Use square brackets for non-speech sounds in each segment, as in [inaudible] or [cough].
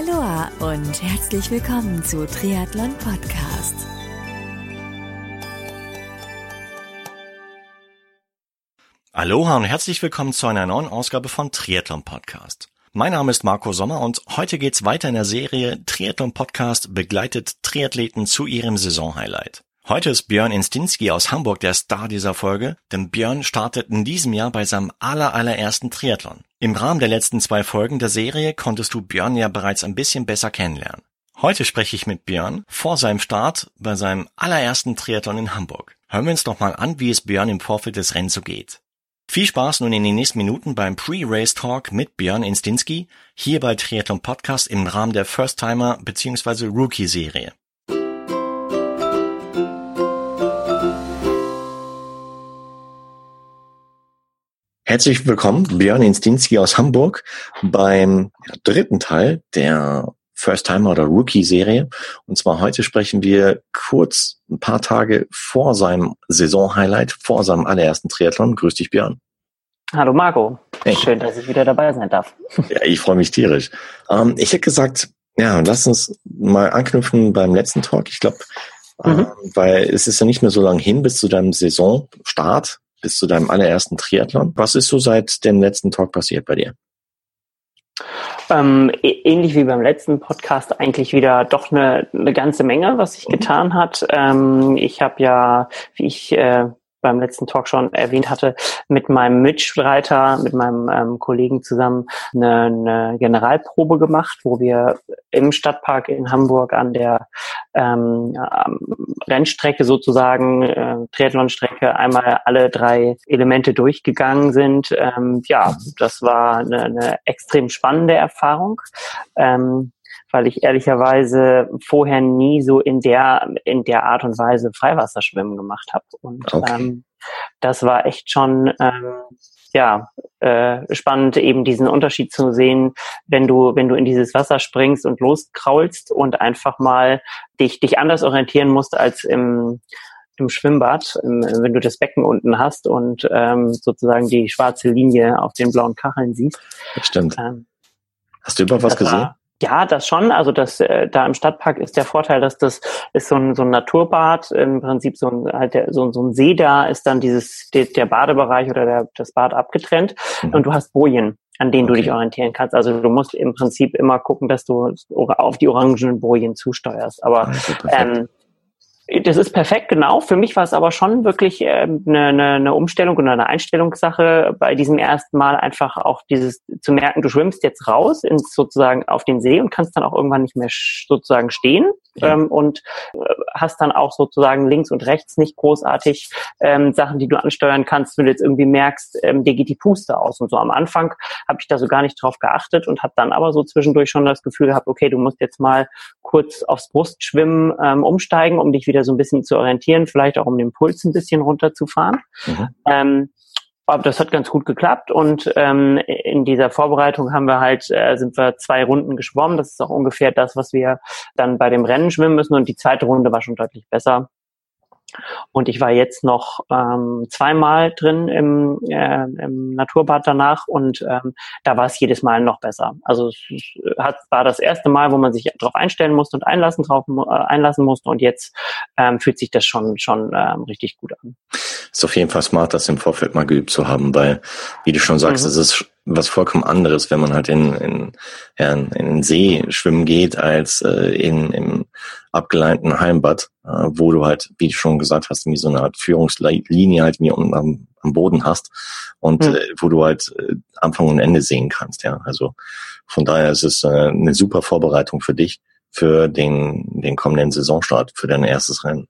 Aloha und herzlich willkommen zu Triathlon Podcast. Aloha und herzlich willkommen zu einer neuen Ausgabe von Triathlon Podcast. Mein Name ist Marco Sommer und heute geht's weiter in der Serie Triathlon Podcast begleitet Triathleten zu ihrem Saisonhighlight. Heute ist Björn Instinski aus Hamburg der Star dieser Folge, denn Björn startet in diesem Jahr bei seinem aller allerersten Triathlon. Im Rahmen der letzten zwei Folgen der Serie konntest du Björn ja bereits ein bisschen besser kennenlernen. Heute spreche ich mit Björn vor seinem Start bei seinem allerersten Triathlon in Hamburg. Hören wir uns doch mal an, wie es Björn im Vorfeld des Rennens so geht. Viel Spaß nun in den nächsten Minuten beim Pre-Race Talk mit Björn Instinski hier bei Triathlon Podcast im Rahmen der First Timer bzw. Rookie Serie. Herzlich willkommen, Björn Instinski aus Hamburg beim dritten Teil der First Timer oder Rookie Serie. Und zwar heute sprechen wir kurz ein paar Tage vor seinem Saison-Highlight, vor seinem allerersten Triathlon. Grüß dich, Björn. Hallo Marco. Hey. Schön, dass ich wieder dabei sein darf. [laughs] Ja, ich freue mich tierisch. Ähm, ich hätte gesagt, ja, lass uns mal anknüpfen beim letzten Talk. Ich glaube, mhm. ähm, weil es ist ja nicht mehr so lange hin bis zu deinem Saisonstart bis zu deinem allerersten Triathlon. Was ist so seit dem letzten Talk passiert bei dir? Ähm, ähnlich wie beim letzten Podcast eigentlich wieder doch eine, eine ganze Menge, was sich getan hat. Ähm, ich habe ja, wie ich äh, beim letzten Talk schon erwähnt hatte, mit meinem Mitstreiter, mit meinem ähm, Kollegen zusammen eine, eine Generalprobe gemacht, wo wir im Stadtpark in Hamburg an der ähm, Rennstrecke sozusagen, äh, Triathlonstrecke, einmal alle drei Elemente durchgegangen sind. Ähm, ja, das war eine, eine extrem spannende Erfahrung. Ähm, weil ich ehrlicherweise vorher nie so in der in der Art und Weise Freiwasserschwimmen gemacht habe. Und okay. ähm, das war echt schon ähm, ja äh, spannend, eben diesen Unterschied zu sehen, wenn du wenn du in dieses Wasser springst und loskraulst und einfach mal dich dich anders orientieren musst als im im Schwimmbad, wenn du das Becken unten hast und ähm, sozusagen die schwarze Linie auf den blauen Kacheln siehst. Das stimmt. Ähm, Hast du überhaupt was gesehen? Ja, das schon. Also das äh, da im Stadtpark ist der Vorteil, dass das ist so ein, so ein Naturbad, im Prinzip so ein halt der, so, so ein See da ist dann dieses der, der Badebereich oder der, das Bad abgetrennt mhm. und du hast Bojen an denen okay. du dich orientieren kannst. Also du musst im Prinzip immer gucken, dass du auf die orangenen Bojen zusteuerst. Aber also ähm, das ist perfekt, genau. Für mich war es aber schon wirklich eine, eine, eine Umstellung und eine Einstellungssache bei diesem ersten Mal einfach auch dieses zu merken, du schwimmst jetzt raus ins sozusagen auf den See und kannst dann auch irgendwann nicht mehr sozusagen stehen ja. ähm, und äh, hast dann auch sozusagen links und rechts nicht großartig ähm, Sachen, die du ansteuern kannst, wenn du jetzt irgendwie merkst, ähm, dir geht die Puste aus und so. Am Anfang habe ich da so gar nicht drauf geachtet und habe dann aber so zwischendurch schon das Gefühl gehabt, okay, du musst jetzt mal kurz aufs Brustschwimmen ähm, umsteigen, um dich wieder so ein bisschen zu orientieren, vielleicht auch um den Puls ein bisschen runterzufahren. Mhm. Ähm, aber das hat ganz gut geklappt und ähm, in dieser Vorbereitung haben wir halt äh, sind wir zwei Runden geschwommen. Das ist auch ungefähr das, was wir dann bei dem Rennen schwimmen müssen und die zweite Runde war schon deutlich besser. Und ich war jetzt noch ähm, zweimal drin im, äh, im Naturbad danach und ähm, da war es jedes Mal noch besser. Also es hat, war das erste Mal, wo man sich darauf einstellen musste und einlassen, drauf, äh, einlassen musste und jetzt ähm, fühlt sich das schon, schon ähm, richtig gut an. Ist auf jeden Fall smart, das im Vorfeld mal geübt zu haben, weil, wie du schon sagst, mhm. es ist was vollkommen anderes, wenn man halt in, in, ja, in den See schwimmen geht, als äh, in, im abgeleinten Heimbad, äh, wo du halt, wie du schon gesagt hast, wie so eine Art Führungslinie halt wie am, am Boden hast und mhm. äh, wo du halt äh, Anfang und Ende sehen kannst. Ja, also von daher ist es äh, eine super Vorbereitung für dich für den, den kommenden Saisonstart, für dein erstes Rennen.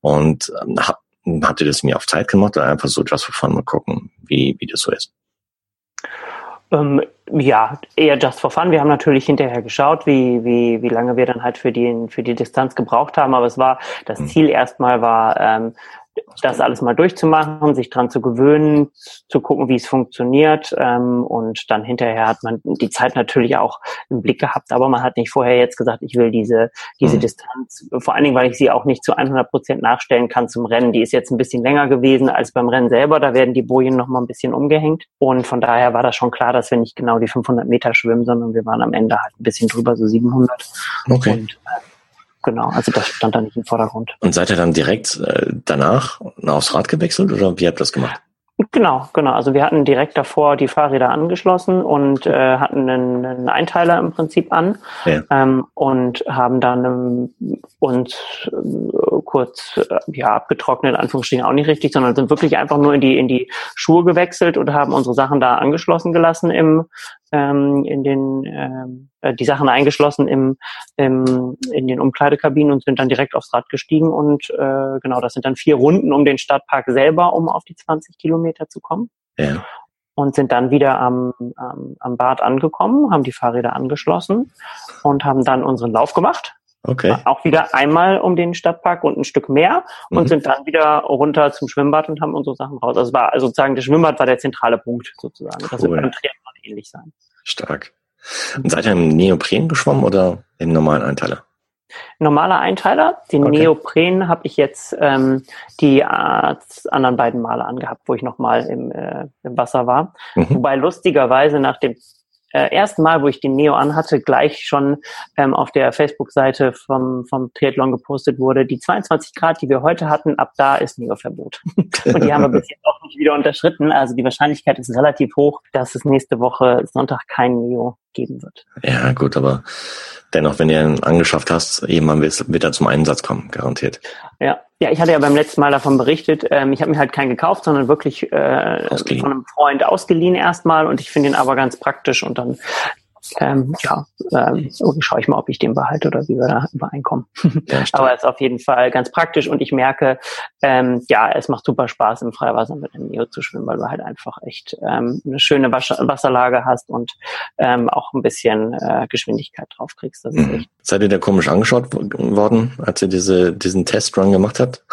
Und ähm, hab, habt ihr das mir auf Zeit gemacht oder einfach so just for fun mal gucken, wie, wie das so ist? Ähm, ja, eher just for fun. Wir haben natürlich hinterher geschaut, wie, wie, wie lange wir dann halt für die, für die Distanz gebraucht haben, aber es war, das mhm. Ziel erstmal war, ähm, das alles mal durchzumachen, sich dran zu gewöhnen, zu gucken, wie es funktioniert. Ähm, und dann hinterher hat man die Zeit natürlich auch im Blick gehabt, aber man hat nicht vorher jetzt gesagt, ich will diese, diese mhm. Distanz, vor allen Dingen, weil ich sie auch nicht zu 100 Prozent nachstellen kann zum Rennen. Die ist jetzt ein bisschen länger gewesen als beim Rennen selber. Da werden die Bojen noch mal ein bisschen umgehängt. Und von daher war das schon klar, dass wir nicht genau die 500 Meter schwimmen, sondern wir waren am Ende halt ein bisschen drüber, so 700. Okay. Und, äh, genau, also das stand da nicht im Vordergrund. Und seid ihr dann direkt äh, danach aufs Rad gewechselt oder wie habt ihr das gemacht? Genau, genau. Also wir hatten direkt davor die Fahrräder angeschlossen und äh, hatten einen, einen Einteiler im Prinzip an ja. ähm, und haben dann ähm, uns äh, kurz äh, ja abgetrocknet, in Anführungsstrichen auch nicht richtig, sondern sind wirklich einfach nur in die in die Schuhe gewechselt und haben unsere Sachen da angeschlossen gelassen im ähm, in den ähm, äh, die Sachen eingeschlossen im, im in den Umkleidekabinen und sind dann direkt aufs Rad gestiegen und äh, genau, das sind dann vier Runden um den Stadtpark selber, um auf die 20 Kilometer zu kommen. Ja. Und sind dann wieder am, am, am Bad angekommen, haben die Fahrräder angeschlossen und haben dann unseren Lauf gemacht. Okay. Auch wieder einmal um den Stadtpark und ein Stück mehr und mhm. sind dann wieder runter zum Schwimmbad und haben unsere Sachen raus. Also es war also sozusagen, das Schwimmbad war der zentrale Punkt sozusagen. Das cool. beim Triathlon ähnlich sein. Stark. Und seid ihr im Neopren geschwommen oder im normalen Einteiler? Normaler Einteiler. Den okay. Neopren habe ich jetzt ähm, die äh, anderen beiden Male angehabt, wo ich nochmal im, äh, im Wasser war. Mhm. Wobei lustigerweise nach dem äh, ersten Mal, wo ich den Neo anhatte, gleich schon ähm, auf der Facebook-Seite vom, vom Triathlon gepostet wurde, die 22 Grad, die wir heute hatten, ab da ist Neo-Verbot. [laughs] Und die haben wir bis jetzt auch nicht wieder unterschritten. Also die Wahrscheinlichkeit ist relativ hoch, dass es nächste Woche Sonntag kein Neo geben wird. Ja, gut, aber dennoch, wenn ihr ihn angeschafft hast, jemand wird er zum Einsatz kommen, garantiert. Ja, ja, ich hatte ja beim letzten Mal davon berichtet. Ähm, ich habe mir halt keinen gekauft, sondern wirklich äh, von einem Freund ausgeliehen erstmal und ich finde ihn aber ganz praktisch und dann ähm, ja, ähm, schaue ich mal, ob ich den behalte oder wie wir da übereinkommen. Ja, [laughs] Aber es ist auf jeden Fall ganz praktisch und ich merke, ähm, ja, es macht super Spaß im Freiwasser mit dem Neo zu schwimmen, weil du halt einfach echt ähm, eine schöne Wasser Wasserlage hast und ähm, auch ein bisschen äh, Geschwindigkeit drauf kriegst. Das ist mhm. echt Seid ihr da komisch angeschaut worden, als ihr diese, diesen Testrun gemacht habt?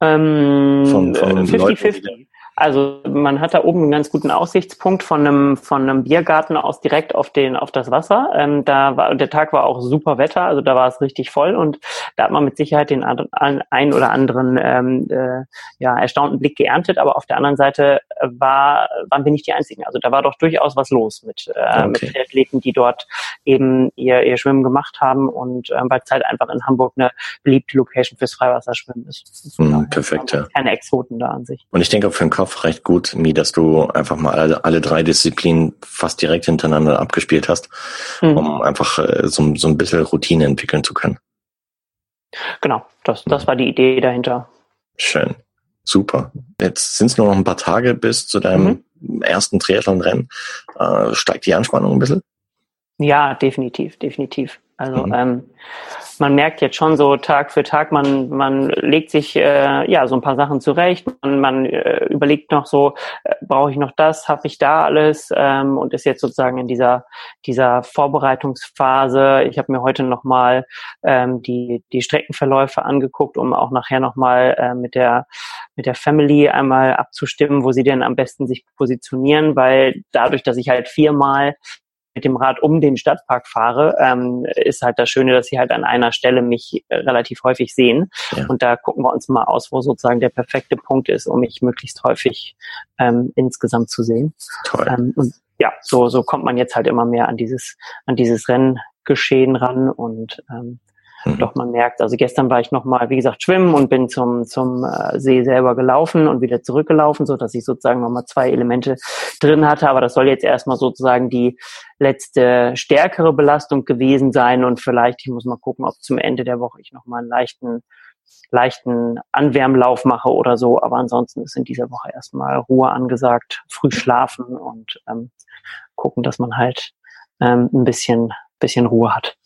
Ähm, von, von 50-50. Also man hat da oben einen ganz guten Aussichtspunkt von einem von einem Biergarten aus direkt auf den auf das Wasser. Ähm, da war der Tag war auch super Wetter, also da war es richtig voll und da hat man mit Sicherheit den ein oder anderen ähm, äh, ja erstaunten Blick geerntet. Aber auf der anderen Seite war waren wir nicht die einzigen. Also da war doch durchaus was los mit, äh, okay. mit Athleten, die dort eben ihr ihr Schwimmen gemacht haben und äh, weil es halt einfach in Hamburg eine beliebte Location fürs Freiwasserschwimmen ist. Mm, perfekt, ja. Keine Exoten da an sich. Und ich denke auch für den Kopf Kopf recht gut, Mi, dass du einfach mal alle, alle drei Disziplinen fast direkt hintereinander abgespielt hast, mhm. um einfach äh, so, so ein bisschen Routine entwickeln zu können. Genau, das, das war die Idee dahinter. Schön. Super. Jetzt sind es nur noch ein paar Tage bis zu deinem mhm. ersten Triathlon-Rennen. Äh, steigt die Anspannung ein bisschen? Ja, definitiv, definitiv. Also mhm. ähm, man merkt jetzt schon so Tag für Tag, man, man legt sich äh, ja so ein paar Sachen zurecht, man, man äh, überlegt noch so, äh, brauche ich noch das, habe ich da alles ähm, und ist jetzt sozusagen in dieser dieser Vorbereitungsphase. Ich habe mir heute nochmal ähm, die die Streckenverläufe angeguckt, um auch nachher nochmal äh, mit der mit der Family einmal abzustimmen, wo sie denn am besten sich positionieren, weil dadurch, dass ich halt viermal mit dem Rad um den Stadtpark fahre, ähm, ist halt das Schöne, dass sie halt an einer Stelle mich äh, relativ häufig sehen. Ja. Und da gucken wir uns mal aus, wo sozusagen der perfekte Punkt ist, um mich möglichst häufig ähm, insgesamt zu sehen. Toll. Ähm, und ja, so, so kommt man jetzt halt immer mehr an dieses, an dieses Renngeschehen ran und ähm, Mhm. Doch man merkt, also gestern war ich nochmal, wie gesagt, schwimmen und bin zum, zum äh, See selber gelaufen und wieder zurückgelaufen, so dass ich sozusagen nochmal zwei Elemente drin hatte. Aber das soll jetzt erstmal sozusagen die letzte stärkere Belastung gewesen sein und vielleicht, ich muss mal gucken, ob zum Ende der Woche ich nochmal einen leichten leichten Anwärmlauf mache oder so. Aber ansonsten ist in dieser Woche erstmal Ruhe angesagt, früh schlafen und ähm, gucken, dass man halt ähm, ein bisschen, bisschen Ruhe hat.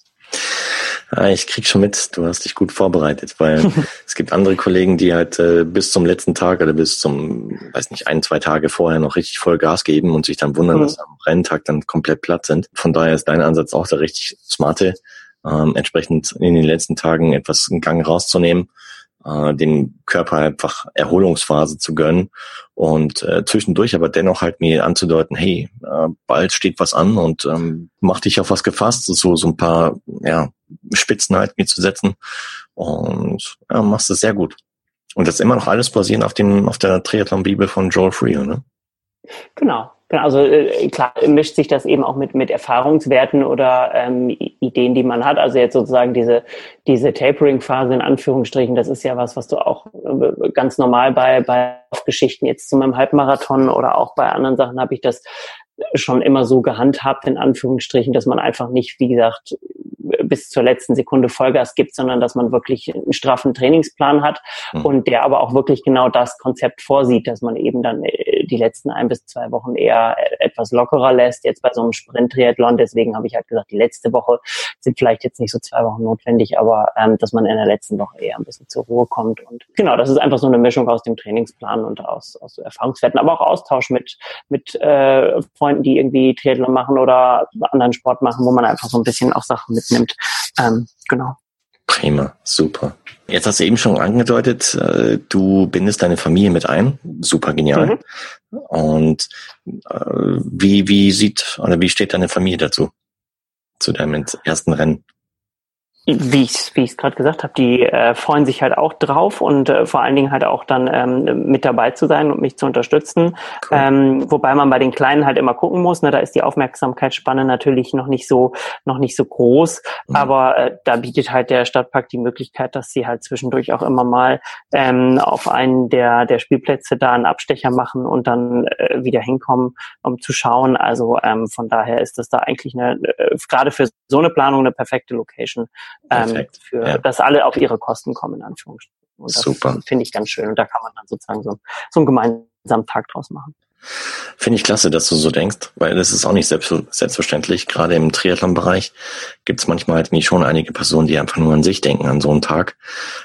Ah, ich krieg schon mit, du hast dich gut vorbereitet, weil [laughs] es gibt andere Kollegen, die halt äh, bis zum letzten Tag oder bis zum, weiß nicht, ein, zwei Tage vorher noch richtig voll Gas geben und sich dann wundern, mhm. dass am Renntag dann komplett platt sind. Von daher ist dein Ansatz auch der richtig smarte, ähm, entsprechend in den letzten Tagen etwas einen Gang rauszunehmen, äh, dem Körper einfach Erholungsphase zu gönnen und äh, zwischendurch aber dennoch halt mir anzudeuten, hey, äh, bald steht was an und ähm, mach dich auf was gefasst, so so ein paar ja, Spitzen halt mir zu setzen und ja, machst es sehr gut. Und das ist immer noch alles basierend auf dem auf der Triathlon-Bibel von Joel Freer, ne? Genau, Genau, also äh, klar mischt sich das eben auch mit, mit Erfahrungswerten oder ähm, Ideen, die man hat. Also jetzt sozusagen diese, diese Tapering-Phase in Anführungsstrichen, das ist ja was, was du auch äh, ganz normal bei, bei Geschichten jetzt zu meinem Halbmarathon oder auch bei anderen Sachen habe ich das schon immer so gehandhabt, in Anführungsstrichen, dass man einfach nicht, wie gesagt, bis zur letzten Sekunde Vollgas gibt, sondern dass man wirklich einen straffen Trainingsplan hat mhm. und der aber auch wirklich genau das Konzept vorsieht, dass man eben dann äh, die letzten ein bis zwei Wochen eher äh, etwas lockerer lässt. Jetzt bei so einem Sprint-Triathlon, deswegen habe ich halt gesagt, die letzte Woche sind vielleicht jetzt nicht so zwei Wochen notwendig, aber ähm, dass man in der letzten Woche eher ein bisschen zur Ruhe kommt. Und genau, das ist einfach so eine Mischung aus dem Trainingsplan und aus, aus Erfahrungswerten, aber auch Austausch mit, mit äh, Freunden, die irgendwie Triathlon machen oder anderen Sport machen, wo man einfach so ein bisschen auch Sachen mitnimmt. Ähm, genau. Prima, super. Jetzt hast du eben schon angedeutet, äh, du bindest deine Familie mit ein. Super genial. Mhm. Und äh, wie, wie sieht oder wie steht deine Familie dazu? Zu deinem ersten Rennen? Wie ich wie ich gerade gesagt habe, die äh, freuen sich halt auch drauf und äh, vor allen Dingen halt auch dann ähm, mit dabei zu sein und mich zu unterstützen. Cool. Ähm, wobei man bei den Kleinen halt immer gucken muss, ne, da ist die Aufmerksamkeitsspanne natürlich noch nicht so noch nicht so groß, mhm. aber äh, da bietet halt der Stadtpark die Möglichkeit, dass sie halt zwischendurch auch immer mal ähm, auf einen der der Spielplätze da einen Abstecher machen und dann äh, wieder hinkommen, um zu schauen. Also ähm, von daher ist das da eigentlich eine äh, gerade für so eine Planung eine perfekte Location ähm, für, ja. dass alle auf ihre Kosten kommen, in Anführungsstrichen. Und das Super. finde ich ganz schön. Und da kann man dann sozusagen so, so einen gemeinsamen Tag draus machen. Finde ich klasse, dass du so denkst, weil das ist auch nicht selbst, selbstverständlich. Gerade im Triathlon-Bereich gibt es manchmal halt nie schon einige Personen, die einfach nur an sich denken an so einen Tag.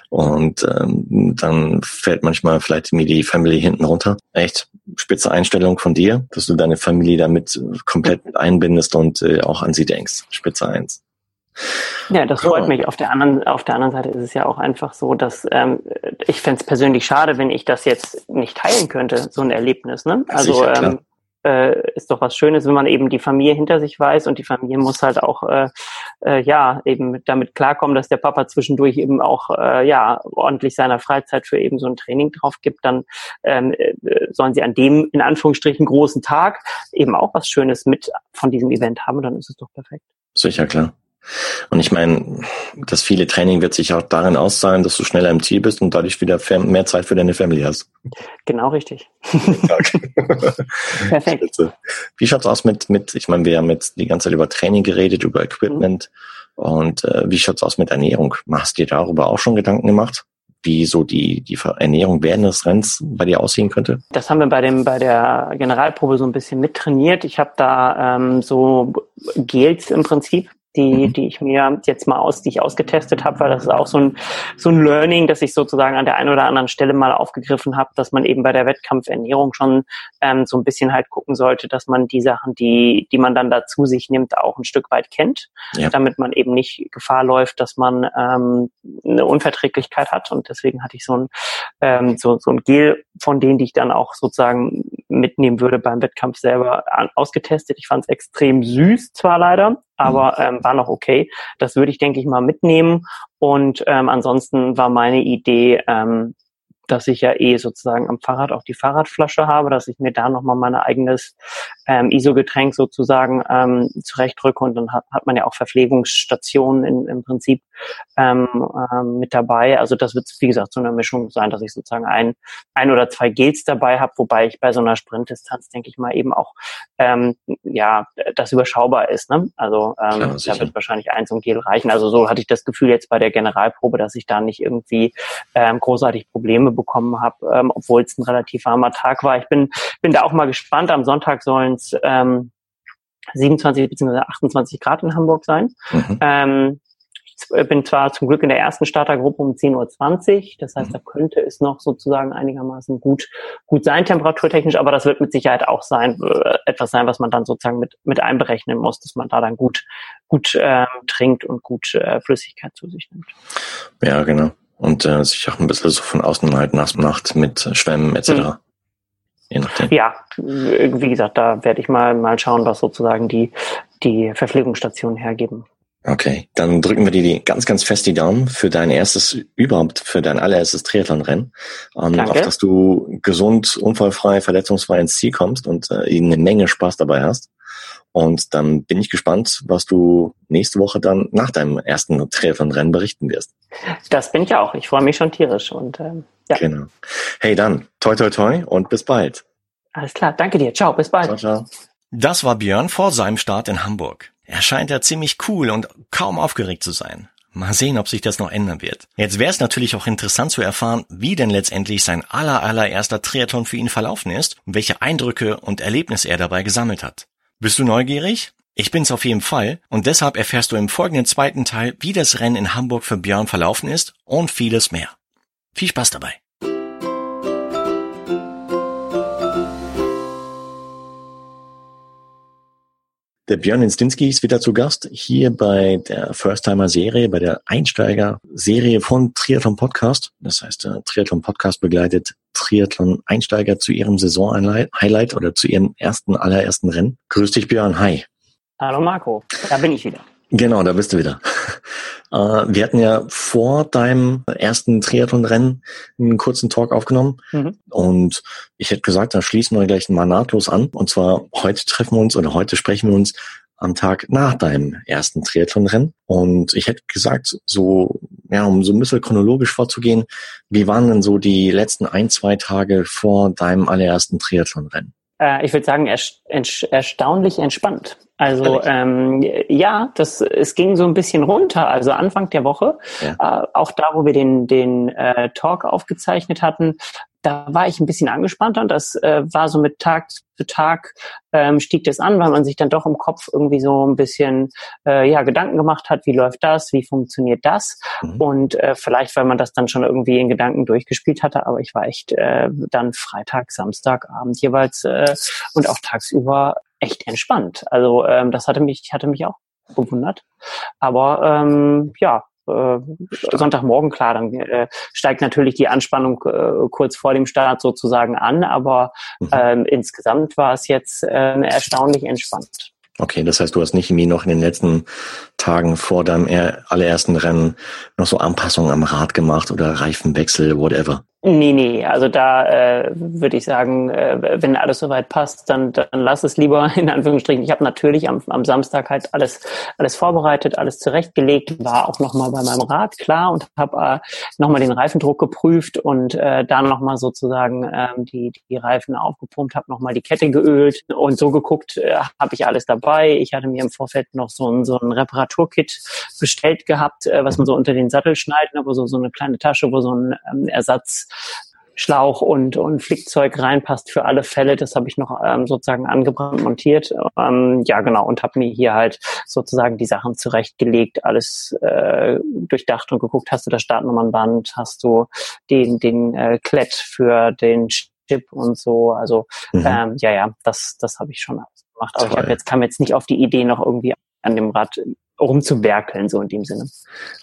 Und ähm, dann fällt manchmal vielleicht mir die Family hinten runter. Echt spitze Einstellung von dir, dass du deine Familie damit komplett mit einbindest und äh, auch an sie denkst. Spitze eins. Ja, das freut mich. Auf der anderen, auf der anderen Seite ist es ja auch einfach so, dass ähm, ich fände es persönlich schade, wenn ich das jetzt nicht teilen könnte, so ein Erlebnis. Ne? Also Sicher, ähm, äh, ist doch was Schönes, wenn man eben die Familie hinter sich weiß und die Familie muss halt auch äh, äh, ja eben damit klarkommen, dass der Papa zwischendurch eben auch äh, ja ordentlich seiner Freizeit für eben so ein Training drauf gibt. Dann ähm, äh, sollen sie an dem in Anführungsstrichen großen Tag eben auch was Schönes mit von diesem Event haben. Dann ist es doch perfekt. Sicher klar. Und ich meine, das viele Training wird sich auch darin auszahlen, dass du schneller im Ziel bist und dadurch wieder mehr Zeit für deine Family hast. Genau richtig. [laughs] [laughs] Perfekt. Wie schaut's aus mit, mit, ich meine, wir haben jetzt die ganze Zeit über Training geredet, über Equipment. Mhm. Und äh, wie schaut's aus mit Ernährung? Hast du dir darüber auch schon Gedanken gemacht? wie so die, die Ernährung während des Rennens bei dir aussehen könnte? Das haben wir bei dem bei der Generalprobe so ein bisschen mittrainiert. Ich habe da ähm, so Gels im Prinzip die, mhm. die ich mir jetzt mal aus, die ich ausgetestet habe, weil das ist auch so ein, so ein Learning, dass ich sozusagen an der einen oder anderen Stelle mal aufgegriffen habe, dass man eben bei der Wettkampfernährung schon ähm, so ein bisschen halt gucken sollte, dass man die Sachen, die, die man dann dazu sich nimmt, auch ein Stück weit kennt, ja. damit man eben nicht Gefahr läuft, dass man ähm, eine Unverträglichkeit hat. Und deswegen hatte ich so ein, ähm, so, so ein Gel von denen, die ich dann auch sozusagen mitnehmen würde beim Wettkampf selber an, ausgetestet. Ich fand es extrem süß zwar leider, aber mhm. ähm, war noch okay. Das würde ich, denke ich, mal mitnehmen. Und ähm, ansonsten war meine Idee, ähm, dass ich ja eh sozusagen am Fahrrad auch die Fahrradflasche habe, dass ich mir da nochmal mein eigenes ähm, ISO-Getränk sozusagen ähm, zurechtrücke und dann hat, hat man ja auch Verpflegungsstationen in, im Prinzip ähm, ähm, mit dabei. Also das wird, wie gesagt, so eine Mischung sein, dass ich sozusagen ein, ein oder zwei Gels dabei habe, wobei ich bei so einer Sprintdistanz, denke ich mal, eben auch ähm, ja, das überschaubar ist. Ne? Also ähm, Klar, da wird wahrscheinlich ein so ein Gel reichen. Also so hatte ich das Gefühl jetzt bei der Generalprobe, dass ich da nicht irgendwie ähm, großartig Probleme bekommen habe, ähm, obwohl es ein relativ warmer Tag war. Ich bin, bin da auch mal gespannt. Am Sonntag sollen es ähm, 27 bzw. 28 Grad in Hamburg sein. Mhm. Ähm, ich bin zwar zum Glück in der ersten Startergruppe um 10.20 Uhr, das heißt, mhm. da könnte es noch sozusagen einigermaßen gut, gut sein, temperaturtechnisch, aber das wird mit Sicherheit auch sein, äh, etwas sein, was man dann sozusagen mit, mit einberechnen muss, dass man da dann gut, gut ähm, trinkt und gut äh, Flüssigkeit zu sich nimmt. Ja, genau. Und äh, sich auch ein bisschen so von außen halt nass macht mit Schwämmen etc. Mhm. Je nachdem. Ja, wie gesagt, da werde ich mal, mal schauen, was sozusagen die, die Verpflegungsstationen hergeben. Okay, dann drücken wir dir ganz, ganz fest die Daumen für dein erstes, überhaupt für dein allererstes Triathlon-Rennen. Ähm, auf dass du gesund, unfallfrei, verletzungsfrei ins Ziel kommst und äh, eine Menge Spaß dabei hast. Und dann bin ich gespannt, was du nächste Woche dann nach deinem ersten Triathlon-Rennen berichten wirst. Das bin ich auch. Ich freue mich schon tierisch und ähm, ja. Genau. Hey dann, toi toi toi und bis bald. Alles klar, danke dir. Ciao, bis bald. Ciao, ciao. Das war Björn vor seinem Start in Hamburg. Er scheint ja ziemlich cool und kaum aufgeregt zu sein. Mal sehen, ob sich das noch ändern wird. Jetzt wäre es natürlich auch interessant zu erfahren, wie denn letztendlich sein aller allererster Triathlon für ihn verlaufen ist und welche Eindrücke und Erlebnisse er dabei gesammelt hat. Bist du neugierig? Ich bin's auf jeden Fall und deshalb erfährst du im folgenden zweiten Teil, wie das Rennen in Hamburg für Björn verlaufen ist und vieles mehr. Viel Spaß dabei! Der Björn Instinski ist wieder zu Gast hier bei der First-Timer-Serie, bei der Einsteiger-Serie von Triathlon Podcast. Das heißt, der Triathlon Podcast begleitet Triathlon-Einsteiger zu ihrem Saison-Highlight oder zu ihrem ersten, allerersten Rennen. Grüß dich, Björn. Hi. Hallo, Marco. Da bin ich wieder. Genau, da bist du wieder. [laughs] Äh, wir hatten ja vor deinem ersten Triathlon-Rennen einen kurzen Talk aufgenommen. Mhm. Und ich hätte gesagt, da schließen wir gleich mal nahtlos an. Und zwar heute treffen wir uns oder heute sprechen wir uns am Tag nach deinem ersten Triathlon-Rennen. Und ich hätte gesagt, so, ja, um so ein bisschen chronologisch vorzugehen, wie waren denn so die letzten ein, zwei Tage vor deinem allerersten Triathlon-Rennen? Äh, ich würde sagen, erstaunlich entspannt. Also ähm, ja, das es ging so ein bisschen runter. Also Anfang der Woche, ja. äh, auch da, wo wir den den äh, Talk aufgezeichnet hatten, da war ich ein bisschen angespannter und das äh, war so mit Tag zu Tag ähm, stieg das an, weil man sich dann doch im Kopf irgendwie so ein bisschen äh, ja Gedanken gemacht hat, wie läuft das, wie funktioniert das mhm. und äh, vielleicht, weil man das dann schon irgendwie in Gedanken durchgespielt hatte, aber ich war echt äh, dann Freitag, Samstagabend jeweils äh, und auch tagsüber echt entspannt. Also ähm, das hatte mich hatte mich auch gewundert, aber ähm, ja äh, Sonntagmorgen, klar, dann äh, steigt natürlich die Anspannung äh, kurz vor dem Start sozusagen an, aber mhm. ähm, insgesamt war es jetzt äh, erstaunlich entspannt. Okay, das heißt, du hast nicht irgendwie noch in den letzten Tagen vor deinem allerersten Rennen noch so Anpassungen am Rad gemacht oder Reifenwechsel, whatever. Nee, nee, also da äh, würde ich sagen, äh, wenn alles soweit passt, dann, dann lass es lieber [laughs] in Anführungsstrichen. Ich habe natürlich am, am Samstag halt alles alles vorbereitet, alles zurechtgelegt, war auch nochmal bei meinem Rad klar und habe äh, nochmal den Reifendruck geprüft und äh, da nochmal sozusagen äh, die, die Reifen aufgepumpt, habe nochmal die Kette geölt und so geguckt, äh, habe ich alles dabei. Ich hatte mir im Vorfeld noch so ein, so ein Reparaturkit bestellt gehabt, äh, was man so unter den Sattel schneiden, aber so, so eine kleine Tasche, wo so ein ähm, Ersatz Schlauch und, und Flickzeug reinpasst für alle Fälle. Das habe ich noch ähm, sozusagen angebrannt montiert. Ähm, ja, genau, und habe mir hier halt sozusagen die Sachen zurechtgelegt, alles äh, durchdacht und geguckt, hast du das Startnummernband, hast du den, den äh, Klett für den Chip und so. Also mhm. ähm, ja, ja, das, das habe ich schon gemacht. Aber Toll. ich hab jetzt kam jetzt nicht auf die Idee, noch irgendwie an dem Rad rumzuwerkeln, so in dem Sinne.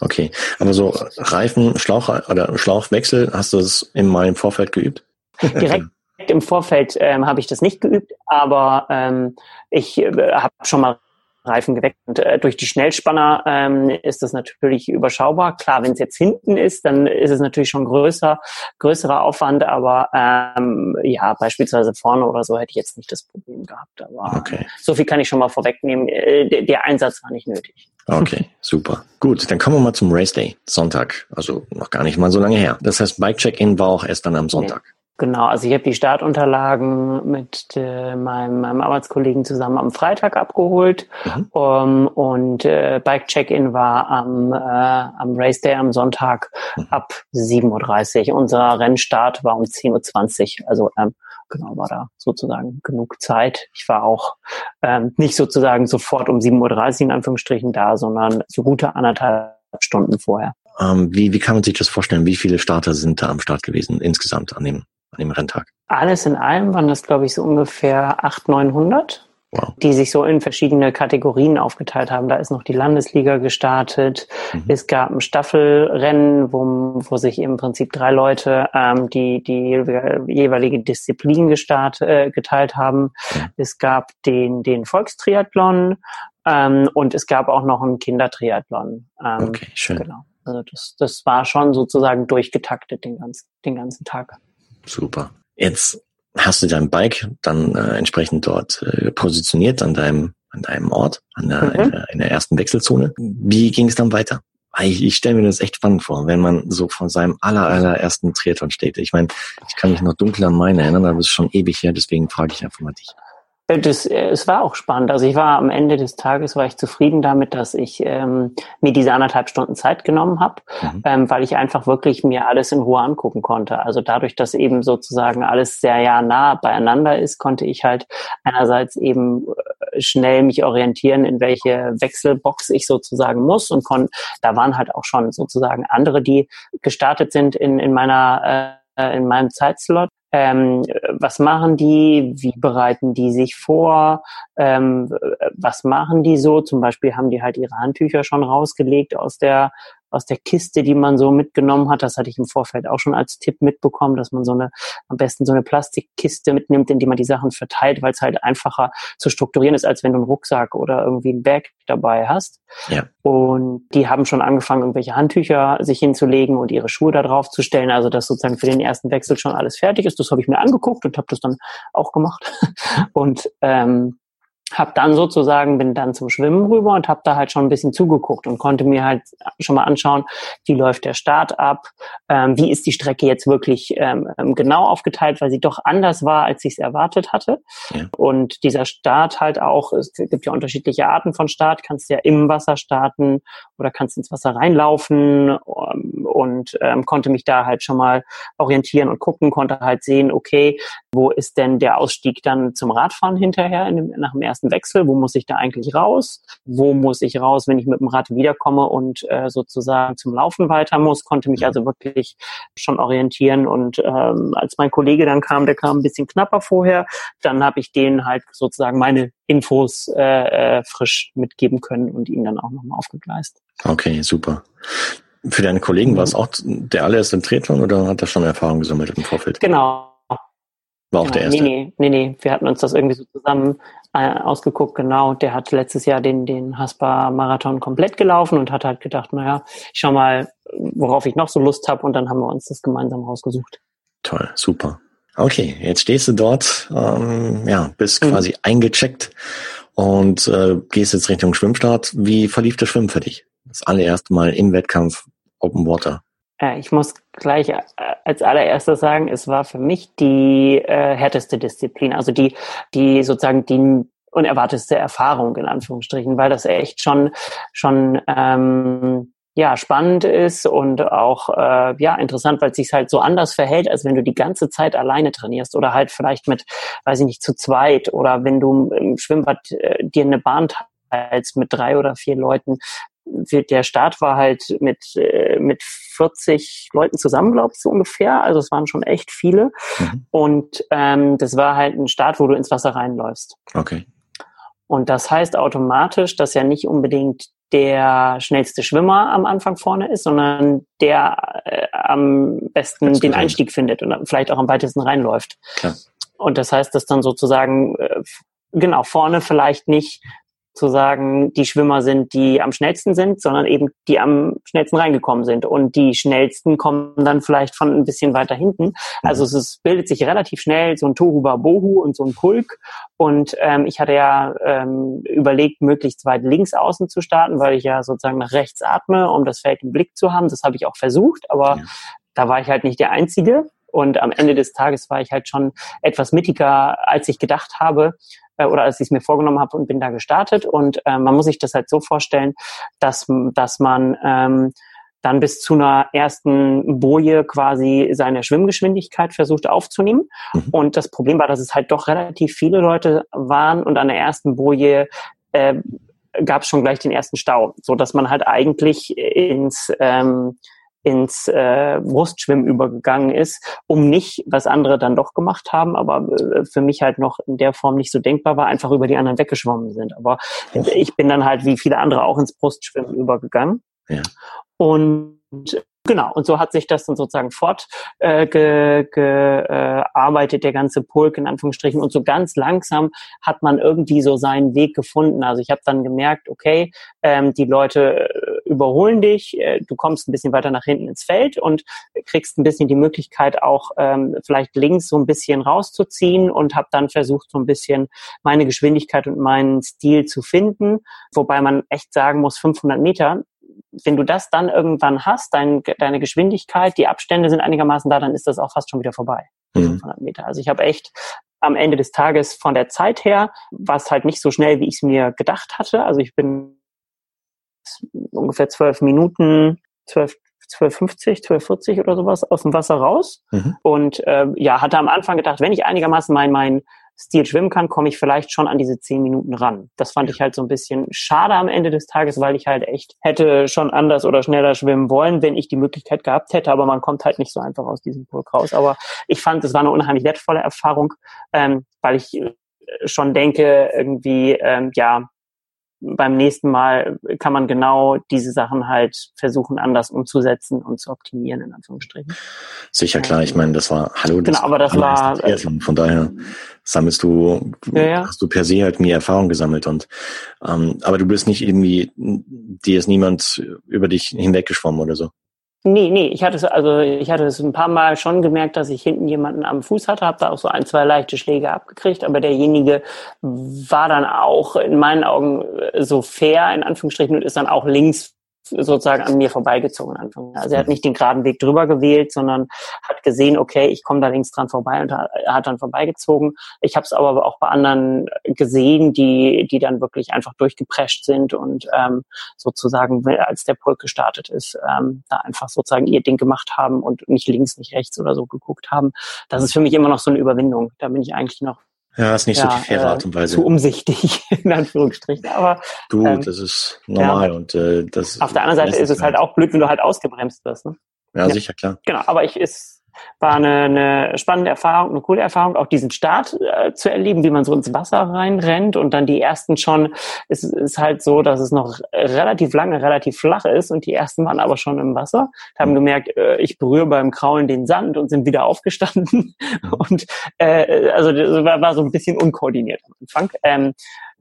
Okay, aber so Reifen, Schlauch oder Schlauchwechsel, hast du das mal im Vorfeld geübt? [laughs] [laughs] Direkt im Vorfeld ähm, habe ich das nicht geübt, aber ähm, ich äh, habe schon mal Reifen geweckt. Und äh, durch die Schnellspanner ähm, ist das natürlich überschaubar. Klar, wenn es jetzt hinten ist, dann ist es natürlich schon größer, größerer Aufwand, aber ähm, ja, beispielsweise vorne oder so hätte ich jetzt nicht das Problem gehabt. Aber okay. so viel kann ich schon mal vorwegnehmen. Äh, der, der Einsatz war nicht nötig. Okay, super. Gut, dann kommen wir mal zum Race Day, Sonntag. Also noch gar nicht mal so lange her. Das heißt, Bike Check-In war auch erst dann am Sonntag. Genau, also ich habe die Startunterlagen mit äh, meinem, meinem Arbeitskollegen zusammen am Freitag abgeholt mhm. um, und äh, Bike Check-in war am, äh, am Race Day am Sonntag mhm. ab 7.30 Uhr. Unser Rennstart war um 10.20 Uhr, also ähm, genau war da sozusagen genug Zeit. Ich war auch ähm, nicht sozusagen sofort um 7.30 Uhr in Anführungsstrichen da, sondern so gute anderthalb Stunden vorher. Ähm, wie, wie kann man sich das vorstellen? Wie viele Starter sind da am Start gewesen insgesamt an dem an dem Renntag? Alles in allem waren das, glaube ich, so ungefähr 800, 900. wow. die sich so in verschiedene Kategorien aufgeteilt haben. Da ist noch die Landesliga gestartet. Mhm. Es gab ein Staffelrennen, wo, wo sich im Prinzip drei Leute ähm, die, die jeweilige Disziplin gestartet, äh, geteilt haben. Mhm. Es gab den, den Volkstriathlon ähm, und es gab auch noch einen Kindertriathlon. Ähm, okay, schön. Genau. Also das, das war schon sozusagen durchgetaktet den ganzen, den ganzen Tag. Super. Jetzt hast du dein Bike dann äh, entsprechend dort äh, positioniert an deinem an deinem Ort, an der, mhm. in, der, in der ersten Wechselzone. Wie ging es dann weiter? Ich, ich stelle mir das echt spannend vor, wenn man so von seinem aller, allerersten Triathlon steht. Ich meine, ich kann mich noch dunkel an meine erinnern, aber es ist schon ewig her, deswegen frage ich einfach mal dich. Das, äh, es war auch spannend. Also ich war am Ende des Tages war ich zufrieden damit, dass ich ähm, mir diese anderthalb Stunden Zeit genommen habe, mhm. ähm, weil ich einfach wirklich mir alles in Ruhe angucken konnte. Also dadurch, dass eben sozusagen alles sehr ja nah beieinander ist, konnte ich halt einerseits eben äh, schnell mich orientieren, in welche Wechselbox ich sozusagen muss und kon da waren halt auch schon sozusagen andere, die gestartet sind in, in meiner äh, in meinem Zeitslot ähm, was machen die, wie bereiten die sich vor, ähm, was machen die so, zum Beispiel haben die halt ihre Handtücher schon rausgelegt aus der aus der Kiste, die man so mitgenommen hat. Das hatte ich im Vorfeld auch schon als Tipp mitbekommen, dass man so eine, am besten so eine Plastikkiste mitnimmt, in die man die Sachen verteilt, weil es halt einfacher zu strukturieren ist, als wenn du einen Rucksack oder irgendwie ein Bag dabei hast. Ja. Und die haben schon angefangen, irgendwelche Handtücher sich hinzulegen und ihre Schuhe da drauf zu stellen, also dass sozusagen für den ersten Wechsel schon alles fertig ist. Das habe ich mir angeguckt und habe das dann auch gemacht. [laughs] Und ähm, hab dann sozusagen bin dann zum Schwimmen rüber und habe da halt schon ein bisschen zugeguckt und konnte mir halt schon mal anschauen, wie läuft der Start ab, ähm, wie ist die Strecke jetzt wirklich ähm, ähm genau aufgeteilt, weil sie doch anders war, als ich es erwartet hatte. Ja. Und dieser Start halt auch, es gibt ja unterschiedliche Arten von Start, kannst ja im Wasser starten oder kannst ins Wasser reinlaufen um, ähm, und ähm, konnte mich da halt schon mal orientieren und gucken, konnte halt sehen, okay, wo ist denn der Ausstieg dann zum Radfahren hinterher in dem, nach dem ersten ersten Wechsel, wo muss ich da eigentlich raus? Wo muss ich raus, wenn ich mit dem Rad wiederkomme und äh, sozusagen zum Laufen weiter muss? Konnte mich also wirklich schon orientieren. Und ähm, als mein Kollege dann kam, der kam ein bisschen knapper vorher, dann habe ich denen halt sozusagen meine Infos äh, äh, frisch mitgeben können und ihn dann auch nochmal aufgegleist. Okay, super. Für deine Kollegen war es auch der allererste Triathlon oder hat er schon Erfahrung gesammelt im Vorfeld? Genau, war auch ja, der erste. Nee, nee, nee, nee. Wir hatten uns das irgendwie so zusammen äh, ausgeguckt, genau. Der hat letztes Jahr den, den Haspa-Marathon komplett gelaufen und hat halt gedacht, naja, ich schau mal, worauf ich noch so Lust habe und dann haben wir uns das gemeinsam rausgesucht. Toll, super. Okay, jetzt stehst du dort, ähm, ja, bist mhm. quasi eingecheckt und äh, gehst jetzt Richtung Schwimmstart. Wie verlief das Schwimmen für dich? Das allererste Mal im Wettkampf Open Water. Äh, ich muss gleich äh, als allererstes sagen, es war für mich die äh, härteste Disziplin, also die, die sozusagen die unerwartetste Erfahrung in Anführungsstrichen, weil das echt schon schon ähm, ja spannend ist und auch äh, ja interessant, weil es sich halt so anders verhält, als wenn du die ganze Zeit alleine trainierst oder halt vielleicht mit, weiß ich nicht, zu zweit oder wenn du im Schwimmbad äh, dir eine Bahn teilst mit drei oder vier Leuten, der Start war halt mit, äh, mit 40 Leuten zusammen, glaube ich, so ungefähr. Also es waren schon echt viele. Mhm. Und ähm, das war halt ein Start, wo du ins Wasser reinläufst. Okay. Und das heißt automatisch, dass ja nicht unbedingt der schnellste Schwimmer am Anfang vorne ist, sondern der äh, am besten den Einstieg findet und vielleicht auch am weitesten reinläuft. Klar. Und das heißt, dass dann sozusagen äh, genau vorne vielleicht nicht zu sagen, die Schwimmer sind, die am schnellsten sind, sondern eben die am schnellsten reingekommen sind. Und die schnellsten kommen dann vielleicht von ein bisschen weiter hinten. Also es ist, bildet sich relativ schnell so ein Tohuwa Bohu und so ein Pulk. Und ähm, ich hatte ja ähm, überlegt, möglichst weit links außen zu starten, weil ich ja sozusagen nach rechts atme, um das Feld im Blick zu haben. Das habe ich auch versucht, aber ja. da war ich halt nicht der Einzige. Und am Ende des Tages war ich halt schon etwas mittiger, als ich gedacht habe äh, oder als ich es mir vorgenommen habe und bin da gestartet. Und äh, man muss sich das halt so vorstellen, dass, dass man ähm, dann bis zu einer ersten Boje quasi seine Schwimmgeschwindigkeit versucht aufzunehmen. Mhm. Und das Problem war, dass es halt doch relativ viele Leute waren und an der ersten Boje äh, gab es schon gleich den ersten Stau, so dass man halt eigentlich ins ähm, ins äh, Brustschwimmen übergegangen ist, um nicht, was andere dann doch gemacht haben, aber äh, für mich halt noch in der Form nicht so denkbar war, einfach über die anderen weggeschwommen sind. Aber ich bin dann halt wie viele andere auch ins Brustschwimmen übergegangen. Ja. Und Genau, und so hat sich das dann sozusagen fortgearbeitet, äh, ge, äh, der ganze Pulk in Anführungsstrichen. Und so ganz langsam hat man irgendwie so seinen Weg gefunden. Also ich habe dann gemerkt, okay, ähm, die Leute äh, überholen dich, äh, du kommst ein bisschen weiter nach hinten ins Feld und kriegst ein bisschen die Möglichkeit auch ähm, vielleicht links so ein bisschen rauszuziehen und habe dann versucht, so ein bisschen meine Geschwindigkeit und meinen Stil zu finden. Wobei man echt sagen muss, 500 Meter wenn du das dann irgendwann hast, dein, deine Geschwindigkeit, die Abstände sind einigermaßen da, dann ist das auch fast schon wieder vorbei. Mhm. 500 Meter. Also ich habe echt am Ende des Tages von der Zeit her, war es halt nicht so schnell, wie ich es mir gedacht hatte. Also ich bin ungefähr zwölf Minuten, zwölf 1250, 1240 oder sowas aus dem Wasser raus. Mhm. Und äh, ja, hatte am Anfang gedacht, wenn ich einigermaßen mein, mein Stil schwimmen kann, komme ich vielleicht schon an diese zehn Minuten ran. Das fand ich halt so ein bisschen schade am Ende des Tages, weil ich halt echt hätte schon anders oder schneller schwimmen wollen, wenn ich die Möglichkeit gehabt hätte, aber man kommt halt nicht so einfach aus diesem Pulk raus. Aber ich fand, es war eine unheimlich wertvolle Erfahrung, ähm, weil ich äh, schon denke, irgendwie, ähm, ja, beim nächsten Mal kann man genau diese Sachen halt versuchen, anders umzusetzen und zu optimieren, in Anführungsstrichen. Sicher, klar. Ich meine, das war, hallo, das, genau, aber das war, von daher sammelst du, ja, ja. hast du per se halt mehr Erfahrung gesammelt und, ähm, aber du bist nicht irgendwie, dir ist niemand über dich hinweggeschwommen oder so. Nee, nee, ich hatte es, also ich hatte es ein paar Mal schon gemerkt, dass ich hinten jemanden am Fuß hatte, habe da auch so ein, zwei leichte Schläge abgekriegt, aber derjenige war dann auch in meinen Augen so fair, in Anführungsstrichen, und ist dann auch links sozusagen an mir vorbeigezogen. Also er hat nicht den geraden Weg drüber gewählt, sondern hat gesehen, okay, ich komme da links dran vorbei und er hat dann vorbeigezogen. Ich habe es aber auch bei anderen gesehen, die, die dann wirklich einfach durchgeprescht sind und ähm, sozusagen, als der Pulk gestartet ist, ähm, da einfach sozusagen ihr Ding gemacht haben und nicht links, nicht rechts oder so geguckt haben. Das ist für mich immer noch so eine Überwindung. Da bin ich eigentlich noch ja, ist nicht ja, so die faire Art und Weise. Zu umsichtig, [laughs] in Anführungsstrichen. Aber du, ähm, das ist normal ja. und äh, das. Auf der anderen Seite ist es halt auch blöd, wenn du halt ausgebremst wirst. Ne? Ja, ja, sicher, klar. Genau, aber ich ist war eine, eine spannende Erfahrung, eine coole Erfahrung, auch diesen Start äh, zu erleben, wie man so ins Wasser reinrennt und dann die ersten schon, es ist halt so, dass es noch relativ lange, relativ flach ist und die ersten waren aber schon im Wasser, haben gemerkt, äh, ich berühre beim Kraulen den Sand und sind wieder [laughs] aufgestanden mhm. und äh, also das war, war so ein bisschen unkoordiniert am Anfang. Ähm,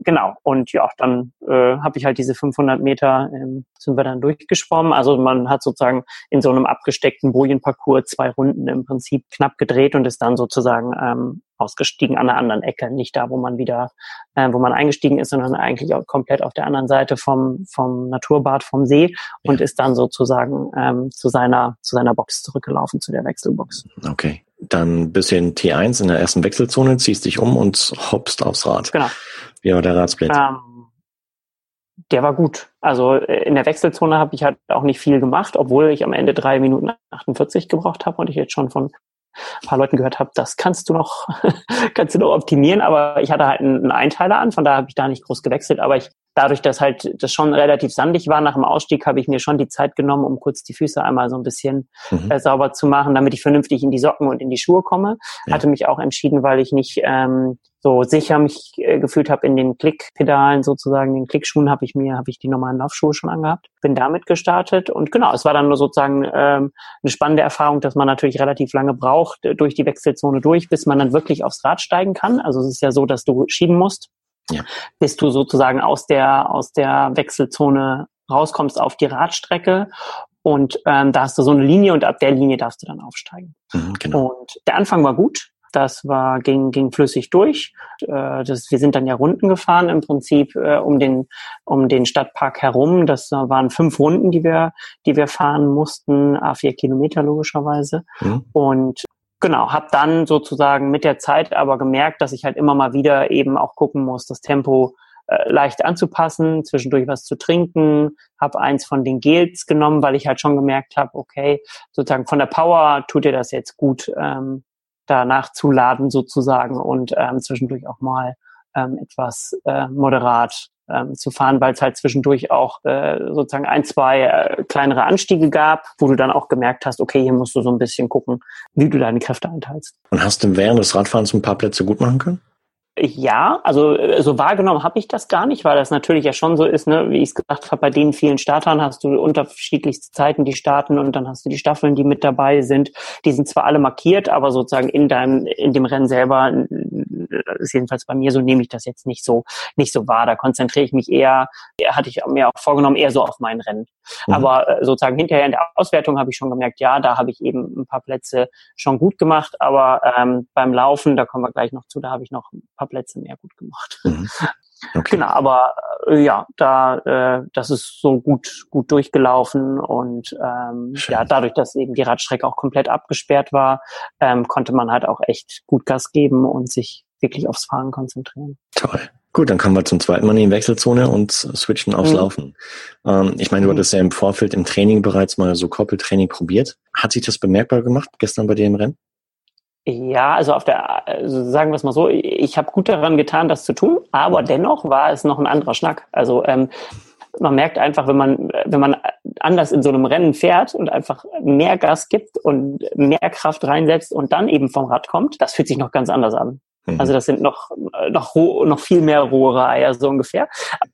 genau, und ja, dann äh, habe ich halt diese 500 Meter, ähm, sind wir dann durchgeschwommen. Also man hat sozusagen in so einem abgesteckten Bojenparcours zwei Runden im Prinzip knapp gedreht und ist dann sozusagen ähm, ausgestiegen an der anderen Ecke, nicht da, wo man wieder, äh, wo man eingestiegen ist, sondern eigentlich auch komplett auf der anderen Seite vom, vom Naturbad, vom See und ja. ist dann sozusagen ähm, zu seiner, zu seiner Box zurückgelaufen, zu der Wechselbox. Okay. Dann in T1 in der ersten Wechselzone, ziehst dich um und hoppst aufs Rad. Genau. Wie war der Radsplit? Ähm, der war gut. Also äh, in der Wechselzone habe ich halt auch nicht viel gemacht, obwohl ich am Ende drei Minuten 48 gebraucht habe und ich jetzt schon von ein paar Leuten gehört habe, das kannst du noch, [laughs] kannst du noch optimieren, aber ich hatte halt einen Einteiler an, von daher habe ich da nicht groß gewechselt, aber ich dadurch, dass halt das schon relativ sandig war nach dem Ausstieg, habe ich mir schon die Zeit genommen, um kurz die Füße einmal so ein bisschen mhm. äh, sauber zu machen, damit ich vernünftig in die Socken und in die Schuhe komme. Ja. Hatte mich auch entschieden, weil ich nicht ähm, so sicher mich äh, gefühlt habe in den Klickpedalen sozusagen, den Klickschuhen habe ich mir, habe ich die normalen Laufschuhe schon angehabt. Bin damit gestartet und genau, es war dann nur sozusagen ähm, eine spannende Erfahrung, dass man natürlich relativ lange braucht äh, durch die Wechselzone durch, bis man dann wirklich aufs Rad steigen kann. Also es ist ja so, dass du schieben musst ja. bis du sozusagen aus der, aus der Wechselzone rauskommst auf die Radstrecke. Und ähm, da hast du so eine Linie und ab der Linie darfst du dann aufsteigen. Mhm, genau. Und der Anfang war gut. Das war, ging, ging flüssig durch. Äh, das, wir sind dann ja Runden gefahren im Prinzip äh, um den, um den Stadtpark herum. Das waren fünf Runden, die wir, die wir fahren mussten, a vier Kilometer logischerweise. Mhm. Und genau, habe dann sozusagen mit der Zeit aber gemerkt, dass ich halt immer mal wieder eben auch gucken muss, das Tempo äh, leicht anzupassen, zwischendurch was zu trinken, habe eins von den Gels genommen, weil ich halt schon gemerkt habe, okay, sozusagen von der Power tut dir das jetzt gut, ähm, da nachzuladen sozusagen und ähm, zwischendurch auch mal ähm, etwas äh, moderat ähm, zu fahren, weil es halt zwischendurch auch äh, sozusagen ein, zwei äh, kleinere Anstiege gab, wo du dann auch gemerkt hast, okay, hier musst du so ein bisschen gucken, wie du deine Kräfte einteilst. Und hast du während des Radfahrens ein paar Plätze gut machen können? Ja, also äh, so wahrgenommen habe ich das gar nicht, weil das natürlich ja schon so ist, ne, wie ich es gesagt habe, bei den vielen Startern hast du unterschiedlichste Zeiten, die starten und dann hast du die Staffeln, die mit dabei sind. Die sind zwar alle markiert, aber sozusagen in deinem, in dem Rennen selber ist jedenfalls bei mir so, nehme ich das jetzt nicht so, nicht so wahr. Da konzentriere ich mich eher, hatte ich mir auch vorgenommen, eher so auf mein Rennen. Mhm. Aber äh, sozusagen hinterher in der Auswertung habe ich schon gemerkt, ja, da habe ich eben ein paar Plätze schon gut gemacht, aber ähm, beim Laufen, da kommen wir gleich noch zu, da habe ich noch ein paar Plätze mehr gut gemacht. Mhm. Okay. Genau, aber äh, ja, da äh, das ist so gut gut durchgelaufen und ähm, ja, dadurch, dass eben die Radstrecke auch komplett abgesperrt war, ähm, konnte man halt auch echt gut Gas geben und sich wirklich aufs Fahren konzentrieren. Toll. Gut, dann kommen wir zum zweiten Mal in die Wechselzone und switchen aufs mhm. Laufen. Ähm, ich meine, du mhm. hattest ja im Vorfeld im Training bereits mal so Koppeltraining probiert. Hat sich das bemerkbar gemacht gestern bei dir im Rennen? Ja, also auf der, also sagen wir es mal so, ich habe gut daran getan, das zu tun, aber dennoch war es noch ein anderer Schnack. Also ähm, man merkt einfach, wenn man, wenn man anders in so einem Rennen fährt und einfach mehr Gas gibt und mehr Kraft reinsetzt und dann eben vom Rad kommt, das fühlt sich noch ganz anders an. Mhm. Also das sind noch, noch, noch viel mehr rohere Eier so ungefähr.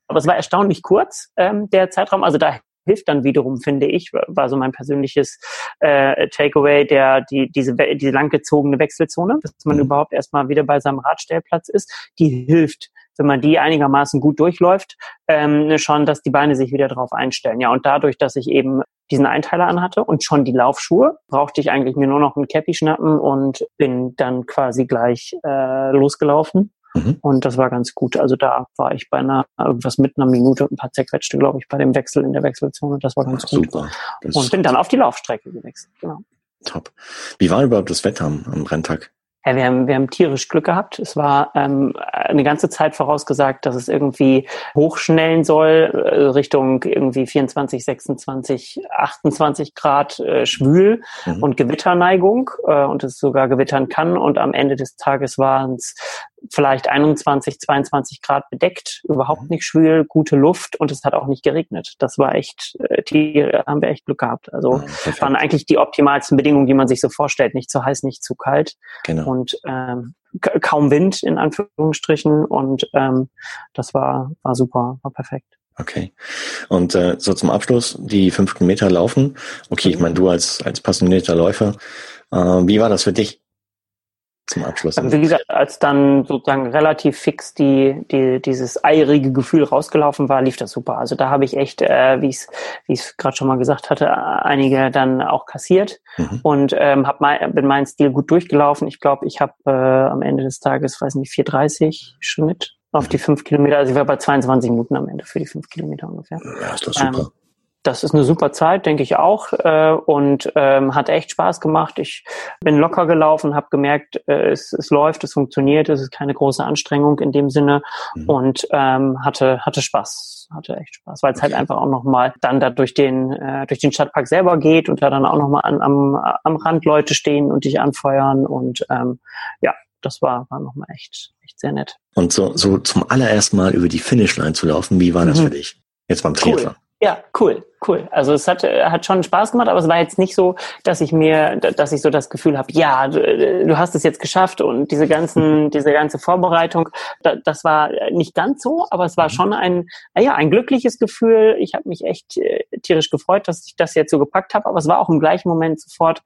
Aber es war erstaunlich kurz, ähm, der Zeitraum. Also da hilft dann wiederum, finde ich, war so mein persönliches äh, Takeaway, der die diese diese langgezogene Wechselzone, dass man mhm. überhaupt erstmal wieder bei seinem Radstellplatz ist, die hilft wenn man die einigermaßen gut durchläuft, ähm, schon, dass die Beine sich wieder drauf einstellen. Ja, und dadurch, dass ich eben diesen Einteiler anhatte und schon die Laufschuhe, brauchte ich eigentlich mir nur noch ein Cappy schnappen und bin dann quasi gleich äh, losgelaufen. Mhm. Und das war ganz gut. Also da war ich bei einer, irgendwas mit einer Minute und ein paar zerquetschte, glaube ich, bei dem Wechsel in der Wechselzone. Das war ganz Ach, gut. Super. Das und bin dann auf die Laufstrecke gewechselt. Genau. Top. Wie war überhaupt das Wetter am, am Renntag? Ja, wir haben, wir haben tierisch Glück gehabt. Es war ähm, eine ganze Zeit vorausgesagt, dass es irgendwie hochschnellen soll, äh, Richtung irgendwie 24, 26, 28 Grad äh, schwül mhm. und Gewitterneigung äh, und es sogar gewittern kann. Und am Ende des Tages waren es vielleicht 21, 22 Grad bedeckt, überhaupt mhm. nicht schwül, gute Luft und es hat auch nicht geregnet. Das war echt, äh, die haben wir echt Glück gehabt. Also ja, waren eigentlich die optimalsten Bedingungen, die man sich so vorstellt. Nicht zu heiß, nicht zu kalt. Genau. Und ähm, kaum Wind in Anführungsstrichen und ähm, das war, war super, war perfekt. Okay. Und äh, so zum Abschluss, die fünf Kilometer laufen. Okay, ich mhm. meine, du als, als passionierter Läufer, äh, wie war das für dich? Zum Abschluss. Wie gesagt, als dann sozusagen relativ fix die, die dieses eierige Gefühl rausgelaufen war, lief das super. Also da habe ich echt, äh, wie ich es wie ich gerade schon mal gesagt hatte, einige dann auch kassiert mhm. und ähm, hab mein, bin meinen Stil gut durchgelaufen. Ich glaube, ich habe äh, am Ende des Tages, weiß nicht, 4,30 Schnitt auf die fünf Kilometer. Also ich war bei 22 Minuten am Ende für die fünf Kilometer ungefähr. Ja, ist doch super. Ähm, das ist eine super Zeit, denke ich auch, äh, und ähm, hat echt Spaß gemacht. Ich bin locker gelaufen, habe gemerkt, äh, es, es läuft, es funktioniert, es ist keine große Anstrengung in dem Sinne mhm. und ähm, hatte hatte Spaß, hatte echt Spaß, weil es halt einfach auch nochmal dann da durch den äh, durch den Stadtpark selber geht und da dann auch nochmal an, am am Rand Leute stehen und dich anfeuern und ähm, ja, das war war nochmal echt echt sehr nett. Und so so zum allerersten Mal über die Finishline zu laufen, wie war das mhm. für dich? Jetzt beim Triathlon. Cool. Ja, cool, cool. Also es hat, hat schon Spaß gemacht, aber es war jetzt nicht so, dass ich mir, dass ich so das Gefühl habe, ja, du, du hast es jetzt geschafft und diese ganzen, diese ganze Vorbereitung, das war nicht ganz so, aber es war schon ein, ja, ein glückliches Gefühl. Ich habe mich echt äh, tierisch gefreut, dass ich das jetzt so gepackt habe, aber es war auch im gleichen Moment sofort,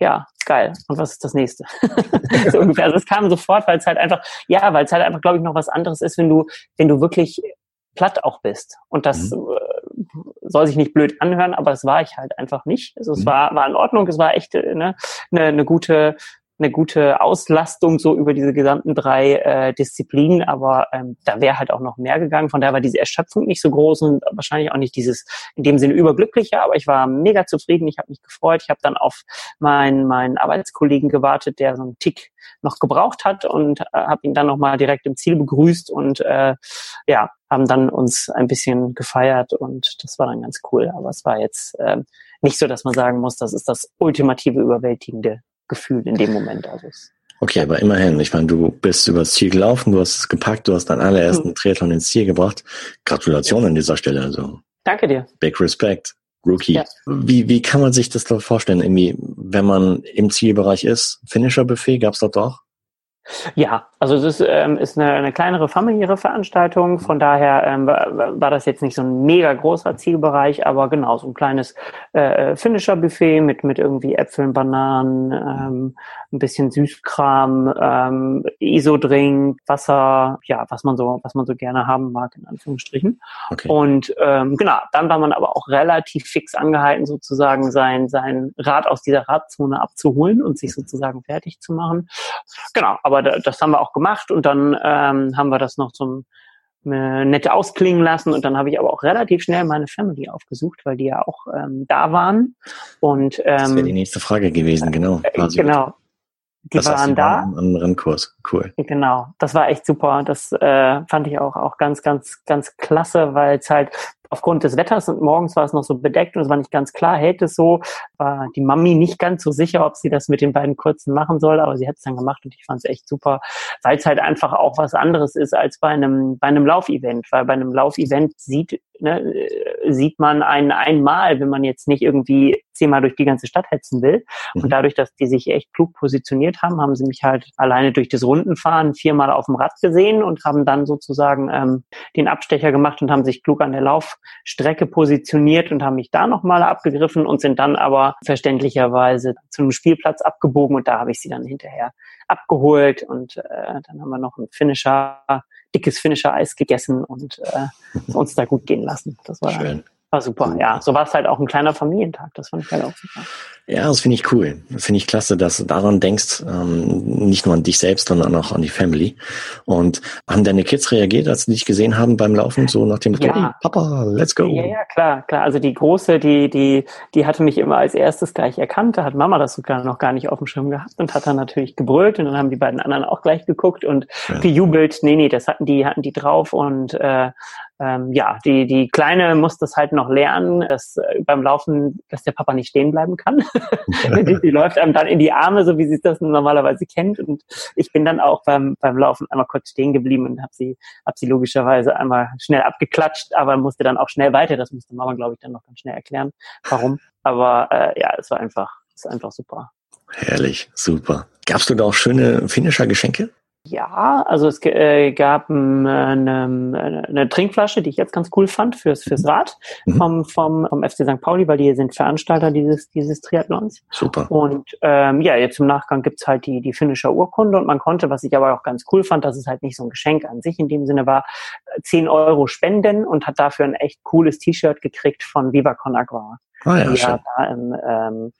ja, geil. Und was ist das nächste? [laughs] so ungefähr. Also es kam sofort, weil es halt einfach, ja, weil es halt einfach, glaube ich, noch was anderes ist, wenn du, wenn du wirklich platt auch bist. Und das mhm. Äh, soll sich nicht blöd anhören, aber das war ich halt einfach nicht. Also es mhm. war, war in Ordnung, es war echt äh, ne, eine, eine gute eine gute Auslastung so über diese gesamten drei äh, Disziplinen, aber ähm, da wäre halt auch noch mehr gegangen. Von daher war diese Erschöpfung nicht so groß und wahrscheinlich auch nicht dieses in dem Sinne überglücklicher, aber ich war mega zufrieden, ich habe mich gefreut. Ich habe dann auf meinen, meinen Arbeitskollegen gewartet, der so einen Tick noch gebraucht hat und äh, habe ihn dann nochmal direkt im Ziel begrüßt und äh, ja, haben dann uns ein bisschen gefeiert und das war dann ganz cool. Aber es war jetzt äh, nicht so, dass man sagen muss, das ist das ultimative Überwältigende Gefühl in dem Moment. Also Okay, aber immerhin, ich meine, du bist übers Ziel gelaufen, du hast es gepackt, du hast deinen allerersten mhm. Triathlon ins Ziel gebracht. Gratulation an dieser Stelle. Also. Danke dir. Big Respect. Rookie. Ja. Wie, wie kann man sich das da vorstellen? Irgendwie, wenn man im Zielbereich ist, Finisher-Buffet, gab's dort auch? Ja, also es ist, ähm, ist eine, eine kleinere familiäre Veranstaltung, von daher ähm, war, war das jetzt nicht so ein mega großer Zielbereich, aber genau, so ein kleines äh, Finisher-Buffet mit, mit irgendwie Äpfeln, Bananen, ähm, ein bisschen Süßkram, ähm, Isodrink, Wasser, ja, was man so, was man so gerne haben mag, in Anführungsstrichen. Okay. Und ähm, genau, dann war man aber auch relativ fix angehalten, sozusagen sein, sein Rad aus dieser Radzone abzuholen und sich sozusagen fertig zu machen. Genau, aber das haben wir auch gemacht und dann ähm, haben wir das noch zum äh, nett ausklingen lassen und dann habe ich aber auch relativ schnell meine Family aufgesucht, weil die ja auch ähm, da waren und ähm, das wäre die nächste Frage gewesen, genau. Äh, genau. Die das waren da. Waren am Rennkurs, cool. Genau, das war echt super. Das äh, fand ich auch auch ganz, ganz, ganz klasse, weil es halt aufgrund des Wetters und morgens war es noch so bedeckt und es war nicht ganz klar, hält es so, war die Mami nicht ganz so sicher, ob sie das mit den beiden kurzen machen soll, aber sie hat es dann gemacht und ich fand es echt super, weil es halt einfach auch was anderes ist als bei einem, bei einem Laufevent, weil bei einem Laufevent sieht, ne, sieht man einen einmal, wenn man jetzt nicht irgendwie zehnmal durch die ganze Stadt hetzen will. Mhm. Und dadurch, dass die sich echt klug positioniert haben, haben sie mich halt alleine durch das Rundenfahren viermal auf dem Rad gesehen und haben dann sozusagen ähm, den Abstecher gemacht und haben sich klug an der Lauf Strecke positioniert und haben mich da nochmal abgegriffen und sind dann aber verständlicherweise zu einem Spielplatz abgebogen und da habe ich sie dann hinterher abgeholt und äh, dann haben wir noch ein Finisher, dickes Finisher-Eis gegessen und äh, uns da gut gehen lassen. Das war Schön. War super, ja. So war es halt auch ein kleiner Familientag. Das fand ich halt auch super. Ja, das finde ich cool. Finde ich klasse, dass du daran denkst, ähm, nicht nur an dich selbst, sondern auch an die Family. Und haben deine Kids reagiert, als sie dich gesehen haben beim Laufen, so nach dem ja. hey, Papa, let's go. Ja, ja, klar, klar. Also die Große, die, die, die hatte mich immer als erstes gleich erkannt. Da hat Mama das sogar noch gar nicht auf dem Schirm gehabt und hat dann natürlich gebrüllt und dann haben die beiden anderen auch gleich geguckt und ja. gejubelt. Nee, nee, das hatten die, hatten die drauf und äh, ähm, ja, die, die Kleine muss das halt noch lernen, dass äh, beim Laufen, dass der Papa nicht stehen bleiben kann. [laughs] die, die, läuft einem dann in die Arme, so wie sie das normalerweise kennt. Und ich bin dann auch beim, beim Laufen einmal kurz stehen geblieben und habe sie, hab sie logischerweise einmal schnell abgeklatscht, aber musste dann auch schnell weiter. Das musste Mama, glaube ich, dann noch ganz schnell erklären, warum. Aber äh, ja, es war einfach, es ist einfach super. Herrlich, super. Gabst du da auch schöne finnischer Geschenke? Ja, also es äh, gab ähm, eine, eine Trinkflasche, die ich jetzt ganz cool fand fürs fürs mhm. Rad mhm. vom, vom vom FC St. Pauli, weil die sind Veranstalter dieses dieses Triathlons. Super. Und ähm, ja, jetzt im Nachgang gibt's halt die die finnische Urkunde und man konnte, was ich aber auch ganz cool fand, dass es halt nicht so ein Geschenk an sich in dem Sinne war, 10 Euro spenden und hat dafür ein echt cooles T-Shirt gekriegt von Viva Con Agua. Ah, ja, die schön. ja da im, ähm,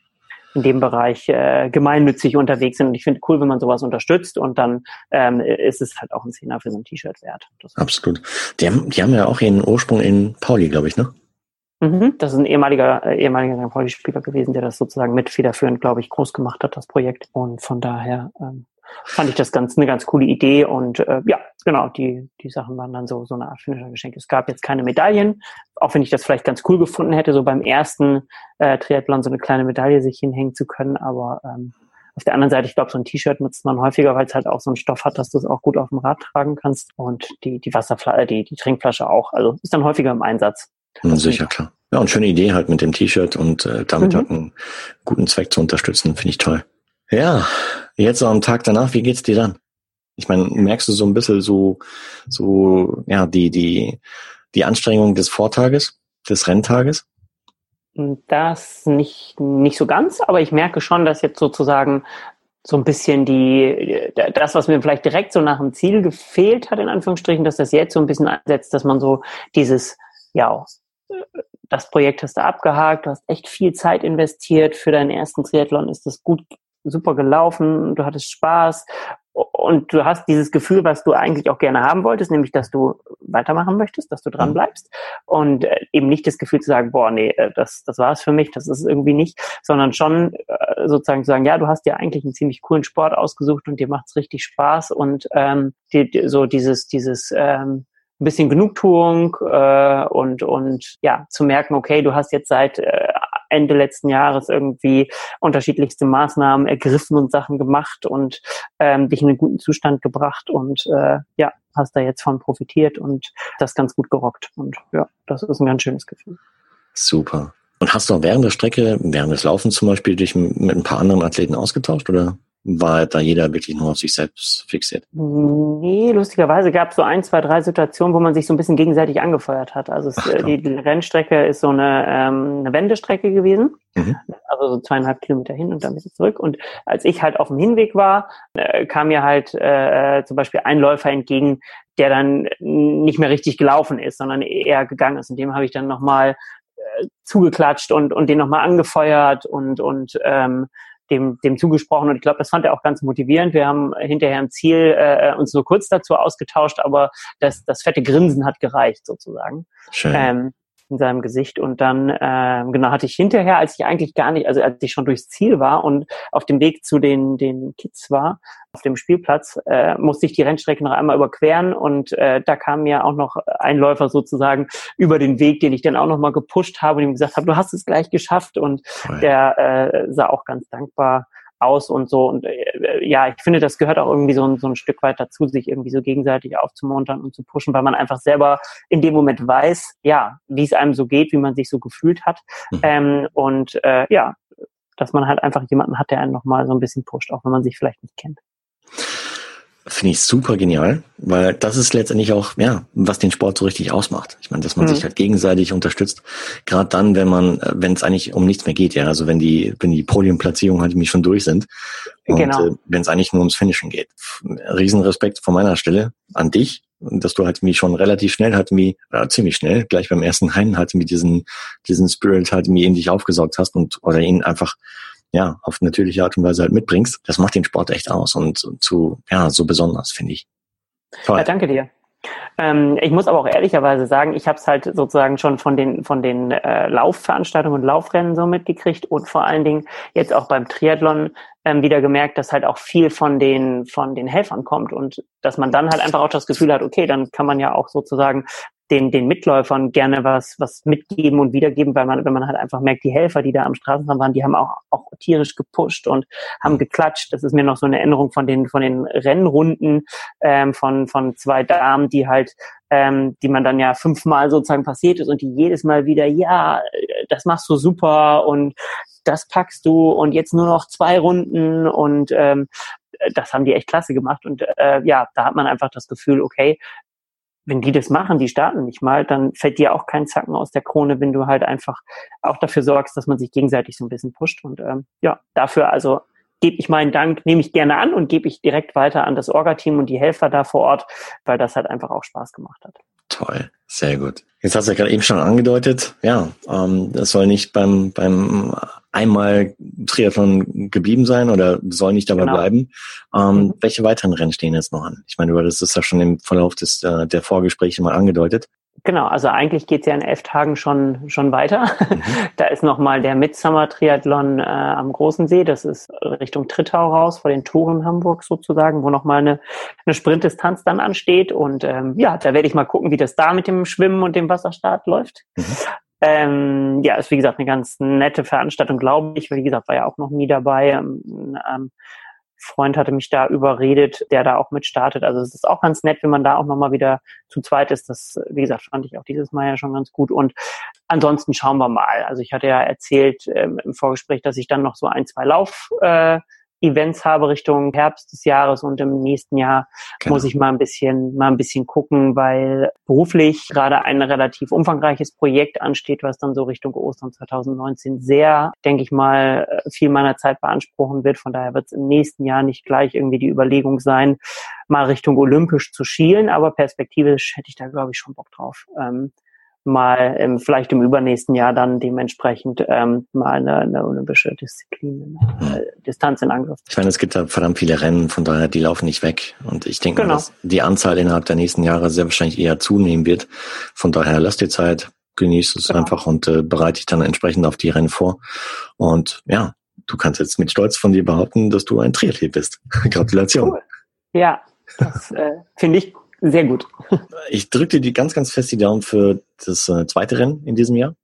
in dem Bereich äh, gemeinnützig unterwegs sind. Und ich finde cool, wenn man sowas unterstützt und dann ähm, ist es halt auch ein Zehner für so ein T-Shirt wert. Das Absolut. Die haben, die haben ja auch ihren Ursprung in Pauli, glaube ich, ne? Mhm, das ist ein ehemaliger, äh, ehemaliger. Pauli-Spieler gewesen, der das sozusagen mit federführend, glaube ich, groß gemacht hat, das Projekt. Und von daher ähm, fand ich das ganz eine ganz coole Idee und äh, ja, genau, die, die Sachen waren dann so, so eine Art finnischer Geschenk. Es gab jetzt keine Medaillen, auch wenn ich das vielleicht ganz cool gefunden hätte, so beim ersten äh, Triathlon so eine kleine Medaille sich hinhängen zu können, aber ähm, auf der anderen Seite, ich glaube, so ein T-Shirt nutzt man häufiger, weil es halt auch so einen Stoff hat, dass du es auch gut auf dem Rad tragen kannst und die, die Wasserflasche, äh, die, die Trinkflasche auch. Also ist dann häufiger im Einsatz. Ja, sicher, klar. Ja, und schöne Idee halt mit dem T-Shirt und äh, damit mhm. halt einen guten Zweck zu unterstützen, finde ich toll. Ja, jetzt am Tag danach, wie geht's dir dann? Ich meine, merkst du so ein bisschen so, so, ja, die, die, die Anstrengung des Vortages, des Renntages? Das nicht, nicht so ganz, aber ich merke schon, dass jetzt sozusagen so ein bisschen die, das, was mir vielleicht direkt so nach dem Ziel gefehlt hat, in Anführungsstrichen, dass das jetzt so ein bisschen einsetzt, dass man so dieses, ja, das Projekt hast du abgehakt, du hast echt viel Zeit investiert, für deinen ersten Triathlon ist das gut super gelaufen, du hattest Spaß und du hast dieses Gefühl, was du eigentlich auch gerne haben wolltest, nämlich, dass du weitermachen möchtest, dass du dran mhm. bleibst und äh, eben nicht das Gefühl zu sagen, boah, nee, äh, das, das war es für mich, das ist irgendwie nicht, sondern schon äh, sozusagen zu sagen, ja, du hast dir eigentlich einen ziemlich coolen Sport ausgesucht und dir macht's richtig Spaß und ähm, die, die, so dieses, dieses ähm, ein bisschen Genugtuung äh, und und ja zu merken, okay, du hast jetzt seit äh, Ende letzten Jahres irgendwie unterschiedlichste Maßnahmen ergriffen und Sachen gemacht und ähm, dich in einen guten Zustand gebracht und äh, ja, hast da jetzt von profitiert und das ganz gut gerockt. Und ja, das ist ein ganz schönes Gefühl. Super. Und hast du auch während der Strecke, während des Laufens zum Beispiel, dich mit ein paar anderen Athleten ausgetauscht oder? War da jeder wirklich nur auf sich selbst fixiert? Nee, lustigerweise gab es so ein, zwei, drei Situationen, wo man sich so ein bisschen gegenseitig angefeuert hat. Also es, Ach, die, die, Rennstrecke ist so eine, ähm, eine Wendestrecke gewesen, mhm. also so zweieinhalb Kilometer hin und dann wieder zurück. Und als ich halt auf dem Hinweg war, äh, kam mir halt äh, zum Beispiel ein Läufer entgegen, der dann nicht mehr richtig gelaufen ist, sondern eher gegangen ist. Und dem habe ich dann nochmal äh, zugeklatscht und, und den nochmal angefeuert und, und ähm, dem, dem zugesprochen und ich glaube, das fand er auch ganz motivierend. Wir haben hinterher im Ziel äh, uns nur kurz dazu ausgetauscht, aber das, das fette Grinsen hat gereicht sozusagen. Schön. Ähm, in seinem Gesicht. Und dann, äh, genau, hatte ich hinterher, als ich eigentlich gar nicht, also als ich schon durchs Ziel war und auf dem Weg zu den, den Kids war, auf dem Spielplatz, äh, musste ich die Rennstrecke noch einmal überqueren. Und äh, da kam mir auch noch ein Läufer sozusagen über den Weg, den ich dann auch noch mal gepusht habe und ihm gesagt habe, du hast es gleich geschafft. Und der äh, sah auch ganz dankbar aus und so. Und äh, ja, ich finde, das gehört auch irgendwie so ein, so ein Stück weit dazu, sich irgendwie so gegenseitig aufzumuntern und zu pushen, weil man einfach selber in dem Moment weiß, ja, wie es einem so geht, wie man sich so gefühlt hat. Mhm. Ähm, und äh, ja, dass man halt einfach jemanden hat, der einen nochmal so ein bisschen pusht, auch wenn man sich vielleicht nicht kennt. Finde ich super genial, weil das ist letztendlich auch, ja, was den Sport so richtig ausmacht. Ich meine, dass man mhm. sich halt gegenseitig unterstützt. Gerade dann, wenn man, äh, wenn es eigentlich um nichts mehr geht, ja, also wenn die, wenn die Podiumplatzierungen halt mich schon durch sind und genau. äh, wenn es eigentlich nur ums Finishen geht. Riesenrespekt von meiner Stelle an dich, dass du halt mich schon relativ schnell halt mir, äh, ziemlich schnell, gleich beim ersten Rennen halt mit diesen, diesen Spirit halt mir in dich aufgesaugt hast und oder ihn einfach ja, auf natürliche Art und Weise halt mitbringst, das macht den Sport echt aus und, zu, ja, so besonders, finde ich. Toll. Ja, danke dir. Ähm, ich muss aber auch ehrlicherweise sagen, ich habe es halt sozusagen schon von den von den äh, Laufveranstaltungen und Laufrennen so mitgekriegt und vor allen Dingen jetzt auch beim Triathlon ähm, wieder gemerkt, dass halt auch viel von den von den Helfern kommt und dass man dann halt einfach auch das Gefühl hat, okay, dann kann man ja auch sozusagen den, den Mitläufern gerne was, was mitgeben und wiedergeben, weil man, wenn man halt einfach merkt, die Helfer, die da am Straßenrand waren, die haben auch, auch tierisch gepusht und haben mhm. geklatscht. Das ist mir noch so eine Erinnerung von den, von den Rennrunden ähm, von, von zwei Damen, die halt, ähm, die man dann ja fünfmal sozusagen passiert ist und die jedes Mal wieder, ja, das machst du super und das packst du und jetzt nur noch zwei Runden und ähm, das haben die echt klasse gemacht und äh, ja, da hat man einfach das Gefühl, okay, wenn die das machen, die starten nicht mal, dann fällt dir auch kein Zacken aus der Krone, wenn du halt einfach auch dafür sorgst, dass man sich gegenseitig so ein bisschen pusht. Und ähm, ja, dafür also gebe ich meinen Dank, nehme ich gerne an und gebe ich direkt weiter an das Orga-Team und die Helfer da vor Ort, weil das halt einfach auch Spaß gemacht hat. Toll, sehr gut. Jetzt hast du ja gerade eben schon angedeutet, ja, ähm, das soll nicht beim, beim einmal Triathlon geblieben sein oder soll nicht dabei genau. bleiben. Ähm, mhm. Welche weiteren Rennen stehen jetzt noch an? Ich meine, du hattest das ja schon im Verlauf des, äh, der Vorgespräche mal angedeutet. Genau, also eigentlich geht's ja in elf Tagen schon schon weiter. Mhm. [laughs] Da ist nochmal der Midsummer Triathlon äh, am Großen See. Das ist Richtung Trittau raus, vor den Toren Hamburg sozusagen, wo nochmal eine, eine Sprintdistanz dann ansteht. Und ähm, ja, da werde ich mal gucken, wie das da mit dem Schwimmen und dem Wasserstart läuft. Mhm. Ähm, ja, ist wie gesagt eine ganz nette Veranstaltung, glaube ich. Wie gesagt, war ja auch noch nie dabei. Ähm, ähm, Freund hatte mich da überredet, der da auch mit startet. Also es ist auch ganz nett, wenn man da auch nochmal wieder zu zweit ist. Das, wie gesagt, fand ich auch dieses Mal ja schon ganz gut. Und ansonsten schauen wir mal. Also ich hatte ja erzählt ähm, im Vorgespräch, dass ich dann noch so ein, zwei Lauf äh, Events habe Richtung Herbst des Jahres und im nächsten Jahr genau. muss ich mal ein bisschen, mal ein bisschen gucken, weil beruflich gerade ein relativ umfangreiches Projekt ansteht, was dann so Richtung Ostern 2019 sehr, denke ich mal, viel meiner Zeit beanspruchen wird. Von daher wird es im nächsten Jahr nicht gleich irgendwie die Überlegung sein, mal Richtung Olympisch zu schielen, aber perspektivisch hätte ich da, glaube ich, schon Bock drauf. Ähm, mal ähm, vielleicht im übernächsten Jahr dann dementsprechend ähm, mal eine, eine olympische Disziplin, eine, äh, Distanz in Angriff. Ich meine, es gibt da verdammt viele Rennen, von daher die laufen nicht weg. Und ich denke, genau. dass die Anzahl innerhalb der nächsten Jahre sehr wahrscheinlich eher zunehmen wird. Von daher lass dir Zeit, genieß es genau. einfach und äh, bereite dich dann entsprechend auf die Rennen vor. Und ja, du kannst jetzt mit Stolz von dir behaupten, dass du ein Triathlet bist. [laughs] Gratulation. Cool. Ja, das äh, finde ich sehr gut. Ich drücke dir die ganz, ganz fest die Daumen für das äh, zweite Rennen in diesem Jahr.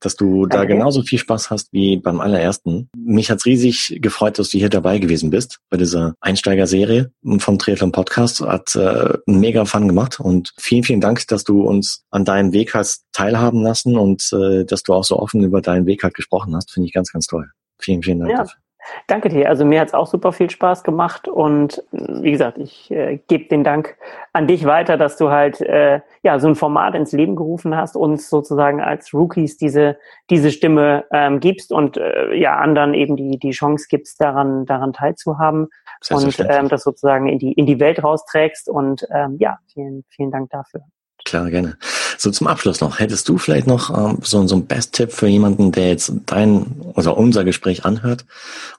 dass du da genauso viel Spaß hast wie beim allerersten. Mich hat's riesig gefreut, dass du hier dabei gewesen bist bei dieser Einsteigerserie vom Triathlon Podcast. Hat äh, mega Fun gemacht und vielen, vielen Dank, dass du uns an deinem Weg hast teilhaben lassen und äh, dass du auch so offen über deinen Weg halt gesprochen hast. Finde ich ganz, ganz toll. Vielen, vielen Dank ja. dafür. Danke dir. Also mir hat es auch super viel Spaß gemacht und wie gesagt, ich äh, gebe den Dank an dich weiter, dass du halt äh, ja so ein Format ins Leben gerufen hast, uns sozusagen als Rookies diese diese Stimme ähm, gibst und äh, ja anderen eben die die Chance gibst, daran daran teilzuhaben und ähm, das sozusagen in die in die Welt rausträgst und ähm, ja vielen vielen Dank dafür. Klar, gerne. So zum Abschluss noch, hättest du vielleicht noch ähm, so, so ein Best-Tipp für jemanden, der jetzt dein oder unser Gespräch anhört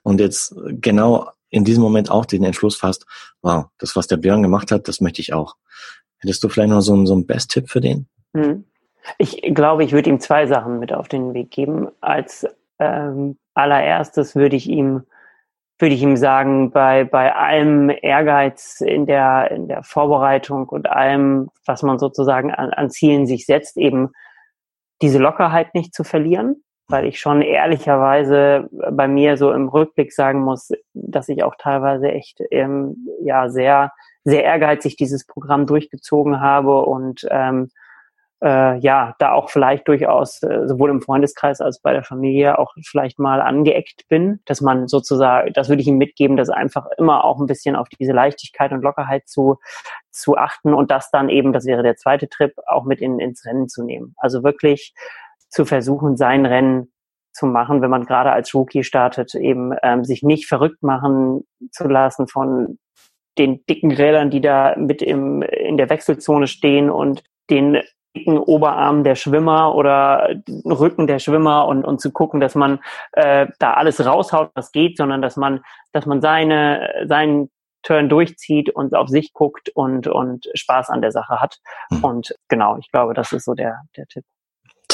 und jetzt genau in diesem Moment auch den Entschluss fasst, wow, das, was der Björn gemacht hat, das möchte ich auch. Hättest du vielleicht noch so, ein so ein Best-Tipp für den? Hm. Ich glaube, ich würde ihm zwei Sachen mit auf den Weg geben. Als ähm, allererstes würde ich ihm würde ich ihm sagen, bei, bei allem Ehrgeiz in der, in der Vorbereitung und allem, was man sozusagen an, an Zielen sich setzt, eben diese Lockerheit nicht zu verlieren, weil ich schon ehrlicherweise bei mir so im Rückblick sagen muss, dass ich auch teilweise echt ähm, ja sehr sehr ehrgeizig dieses Programm durchgezogen habe und ähm, äh, ja, da auch vielleicht durchaus äh, sowohl im Freundeskreis als bei der Familie auch vielleicht mal angeeckt bin, dass man sozusagen, das würde ich ihm mitgeben, dass einfach immer auch ein bisschen auf diese Leichtigkeit und Lockerheit zu, zu achten und das dann eben, das wäre der zweite Trip, auch mit in, ins Rennen zu nehmen. Also wirklich zu versuchen, sein Rennen zu machen, wenn man gerade als Rookie startet, eben ähm, sich nicht verrückt machen zu lassen von den dicken Rädern, die da mit im, in der Wechselzone stehen und den Oberarm der Schwimmer oder Rücken der Schwimmer und, und zu gucken, dass man äh, da alles raushaut, was geht, sondern dass man, dass man seine, seinen Turn durchzieht und auf sich guckt und, und Spaß an der Sache hat. Mhm. Und genau, ich glaube, das ist so der, der Tipp.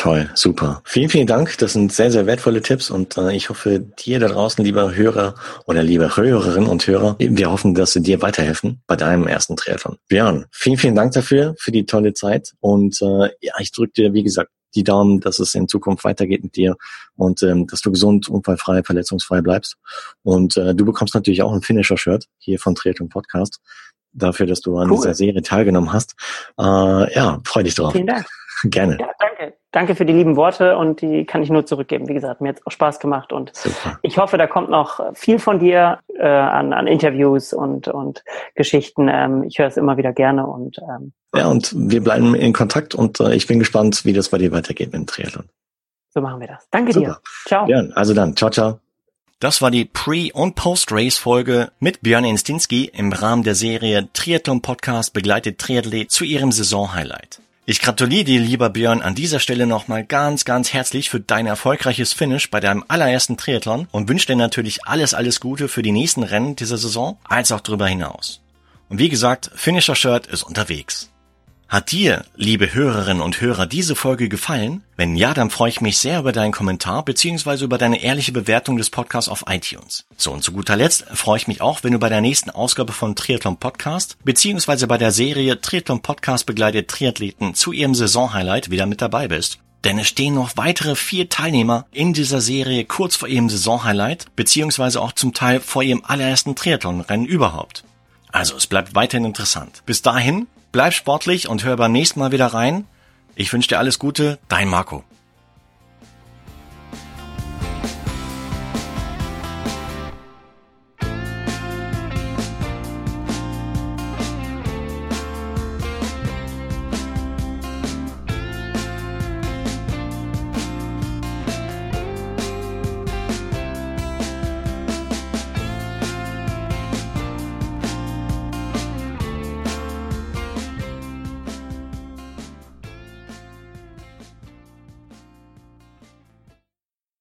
Toll, super. Vielen, vielen Dank. Das sind sehr, sehr wertvolle Tipps und äh, ich hoffe, dir da draußen, lieber Hörer oder liebe Hörerinnen und Hörer, wir hoffen, dass sie dir weiterhelfen bei deinem ersten Triathlon. Björn, vielen, vielen Dank dafür, für die tolle Zeit und äh, ja, ich drücke dir, wie gesagt, die Daumen, dass es in Zukunft weitergeht mit dir und ähm, dass du gesund, unfallfrei, verletzungsfrei bleibst. Und äh, du bekommst natürlich auch ein Finisher-Shirt hier von Triathlon Podcast dafür, dass du an cool. dieser Serie teilgenommen hast. Äh, ja, freu dich drauf. Vielen Dank. Gerne. Ja, danke. Danke für die lieben Worte und die kann ich nur zurückgeben. Wie gesagt, mir hat es auch Spaß gemacht und Super. ich hoffe, da kommt noch viel von dir äh, an, an Interviews und, und Geschichten. Ähm, ich höre es immer wieder gerne und ähm, ja, und wir bleiben in Kontakt und äh, ich bin gespannt, wie das bei dir weitergeht mit dem Triathlon. So machen wir das. Danke Super. dir. Ciao. Ja, also dann, ciao, ciao. Das war die Pre- und Post-Race-Folge mit Björn Instinski im Rahmen der Serie Triathlon Podcast begleitet Triathlet zu ihrem Saison-Highlight. Ich gratuliere dir, lieber Björn, an dieser Stelle nochmal ganz, ganz herzlich für dein erfolgreiches Finish bei deinem allerersten Triathlon und wünsche dir natürlich alles, alles Gute für die nächsten Rennen dieser Saison, als auch darüber hinaus. Und wie gesagt, Finisher Shirt ist unterwegs. Hat dir, liebe Hörerinnen und Hörer, diese Folge gefallen? Wenn ja, dann freue ich mich sehr über deinen Kommentar bzw. über deine ehrliche Bewertung des Podcasts auf iTunes. So und zu guter Letzt freue ich mich auch, wenn du bei der nächsten Ausgabe von Triathlon Podcast bzw. bei der Serie Triathlon Podcast begleitet Triathleten zu ihrem Saisonhighlight wieder mit dabei bist. Denn es stehen noch weitere vier Teilnehmer in dieser Serie kurz vor ihrem Saisonhighlight bzw. auch zum Teil vor ihrem allerersten Triathlonrennen überhaupt. Also es bleibt weiterhin interessant. Bis dahin Bleib sportlich und hör beim nächsten Mal wieder rein. Ich wünsche dir alles Gute, dein Marco.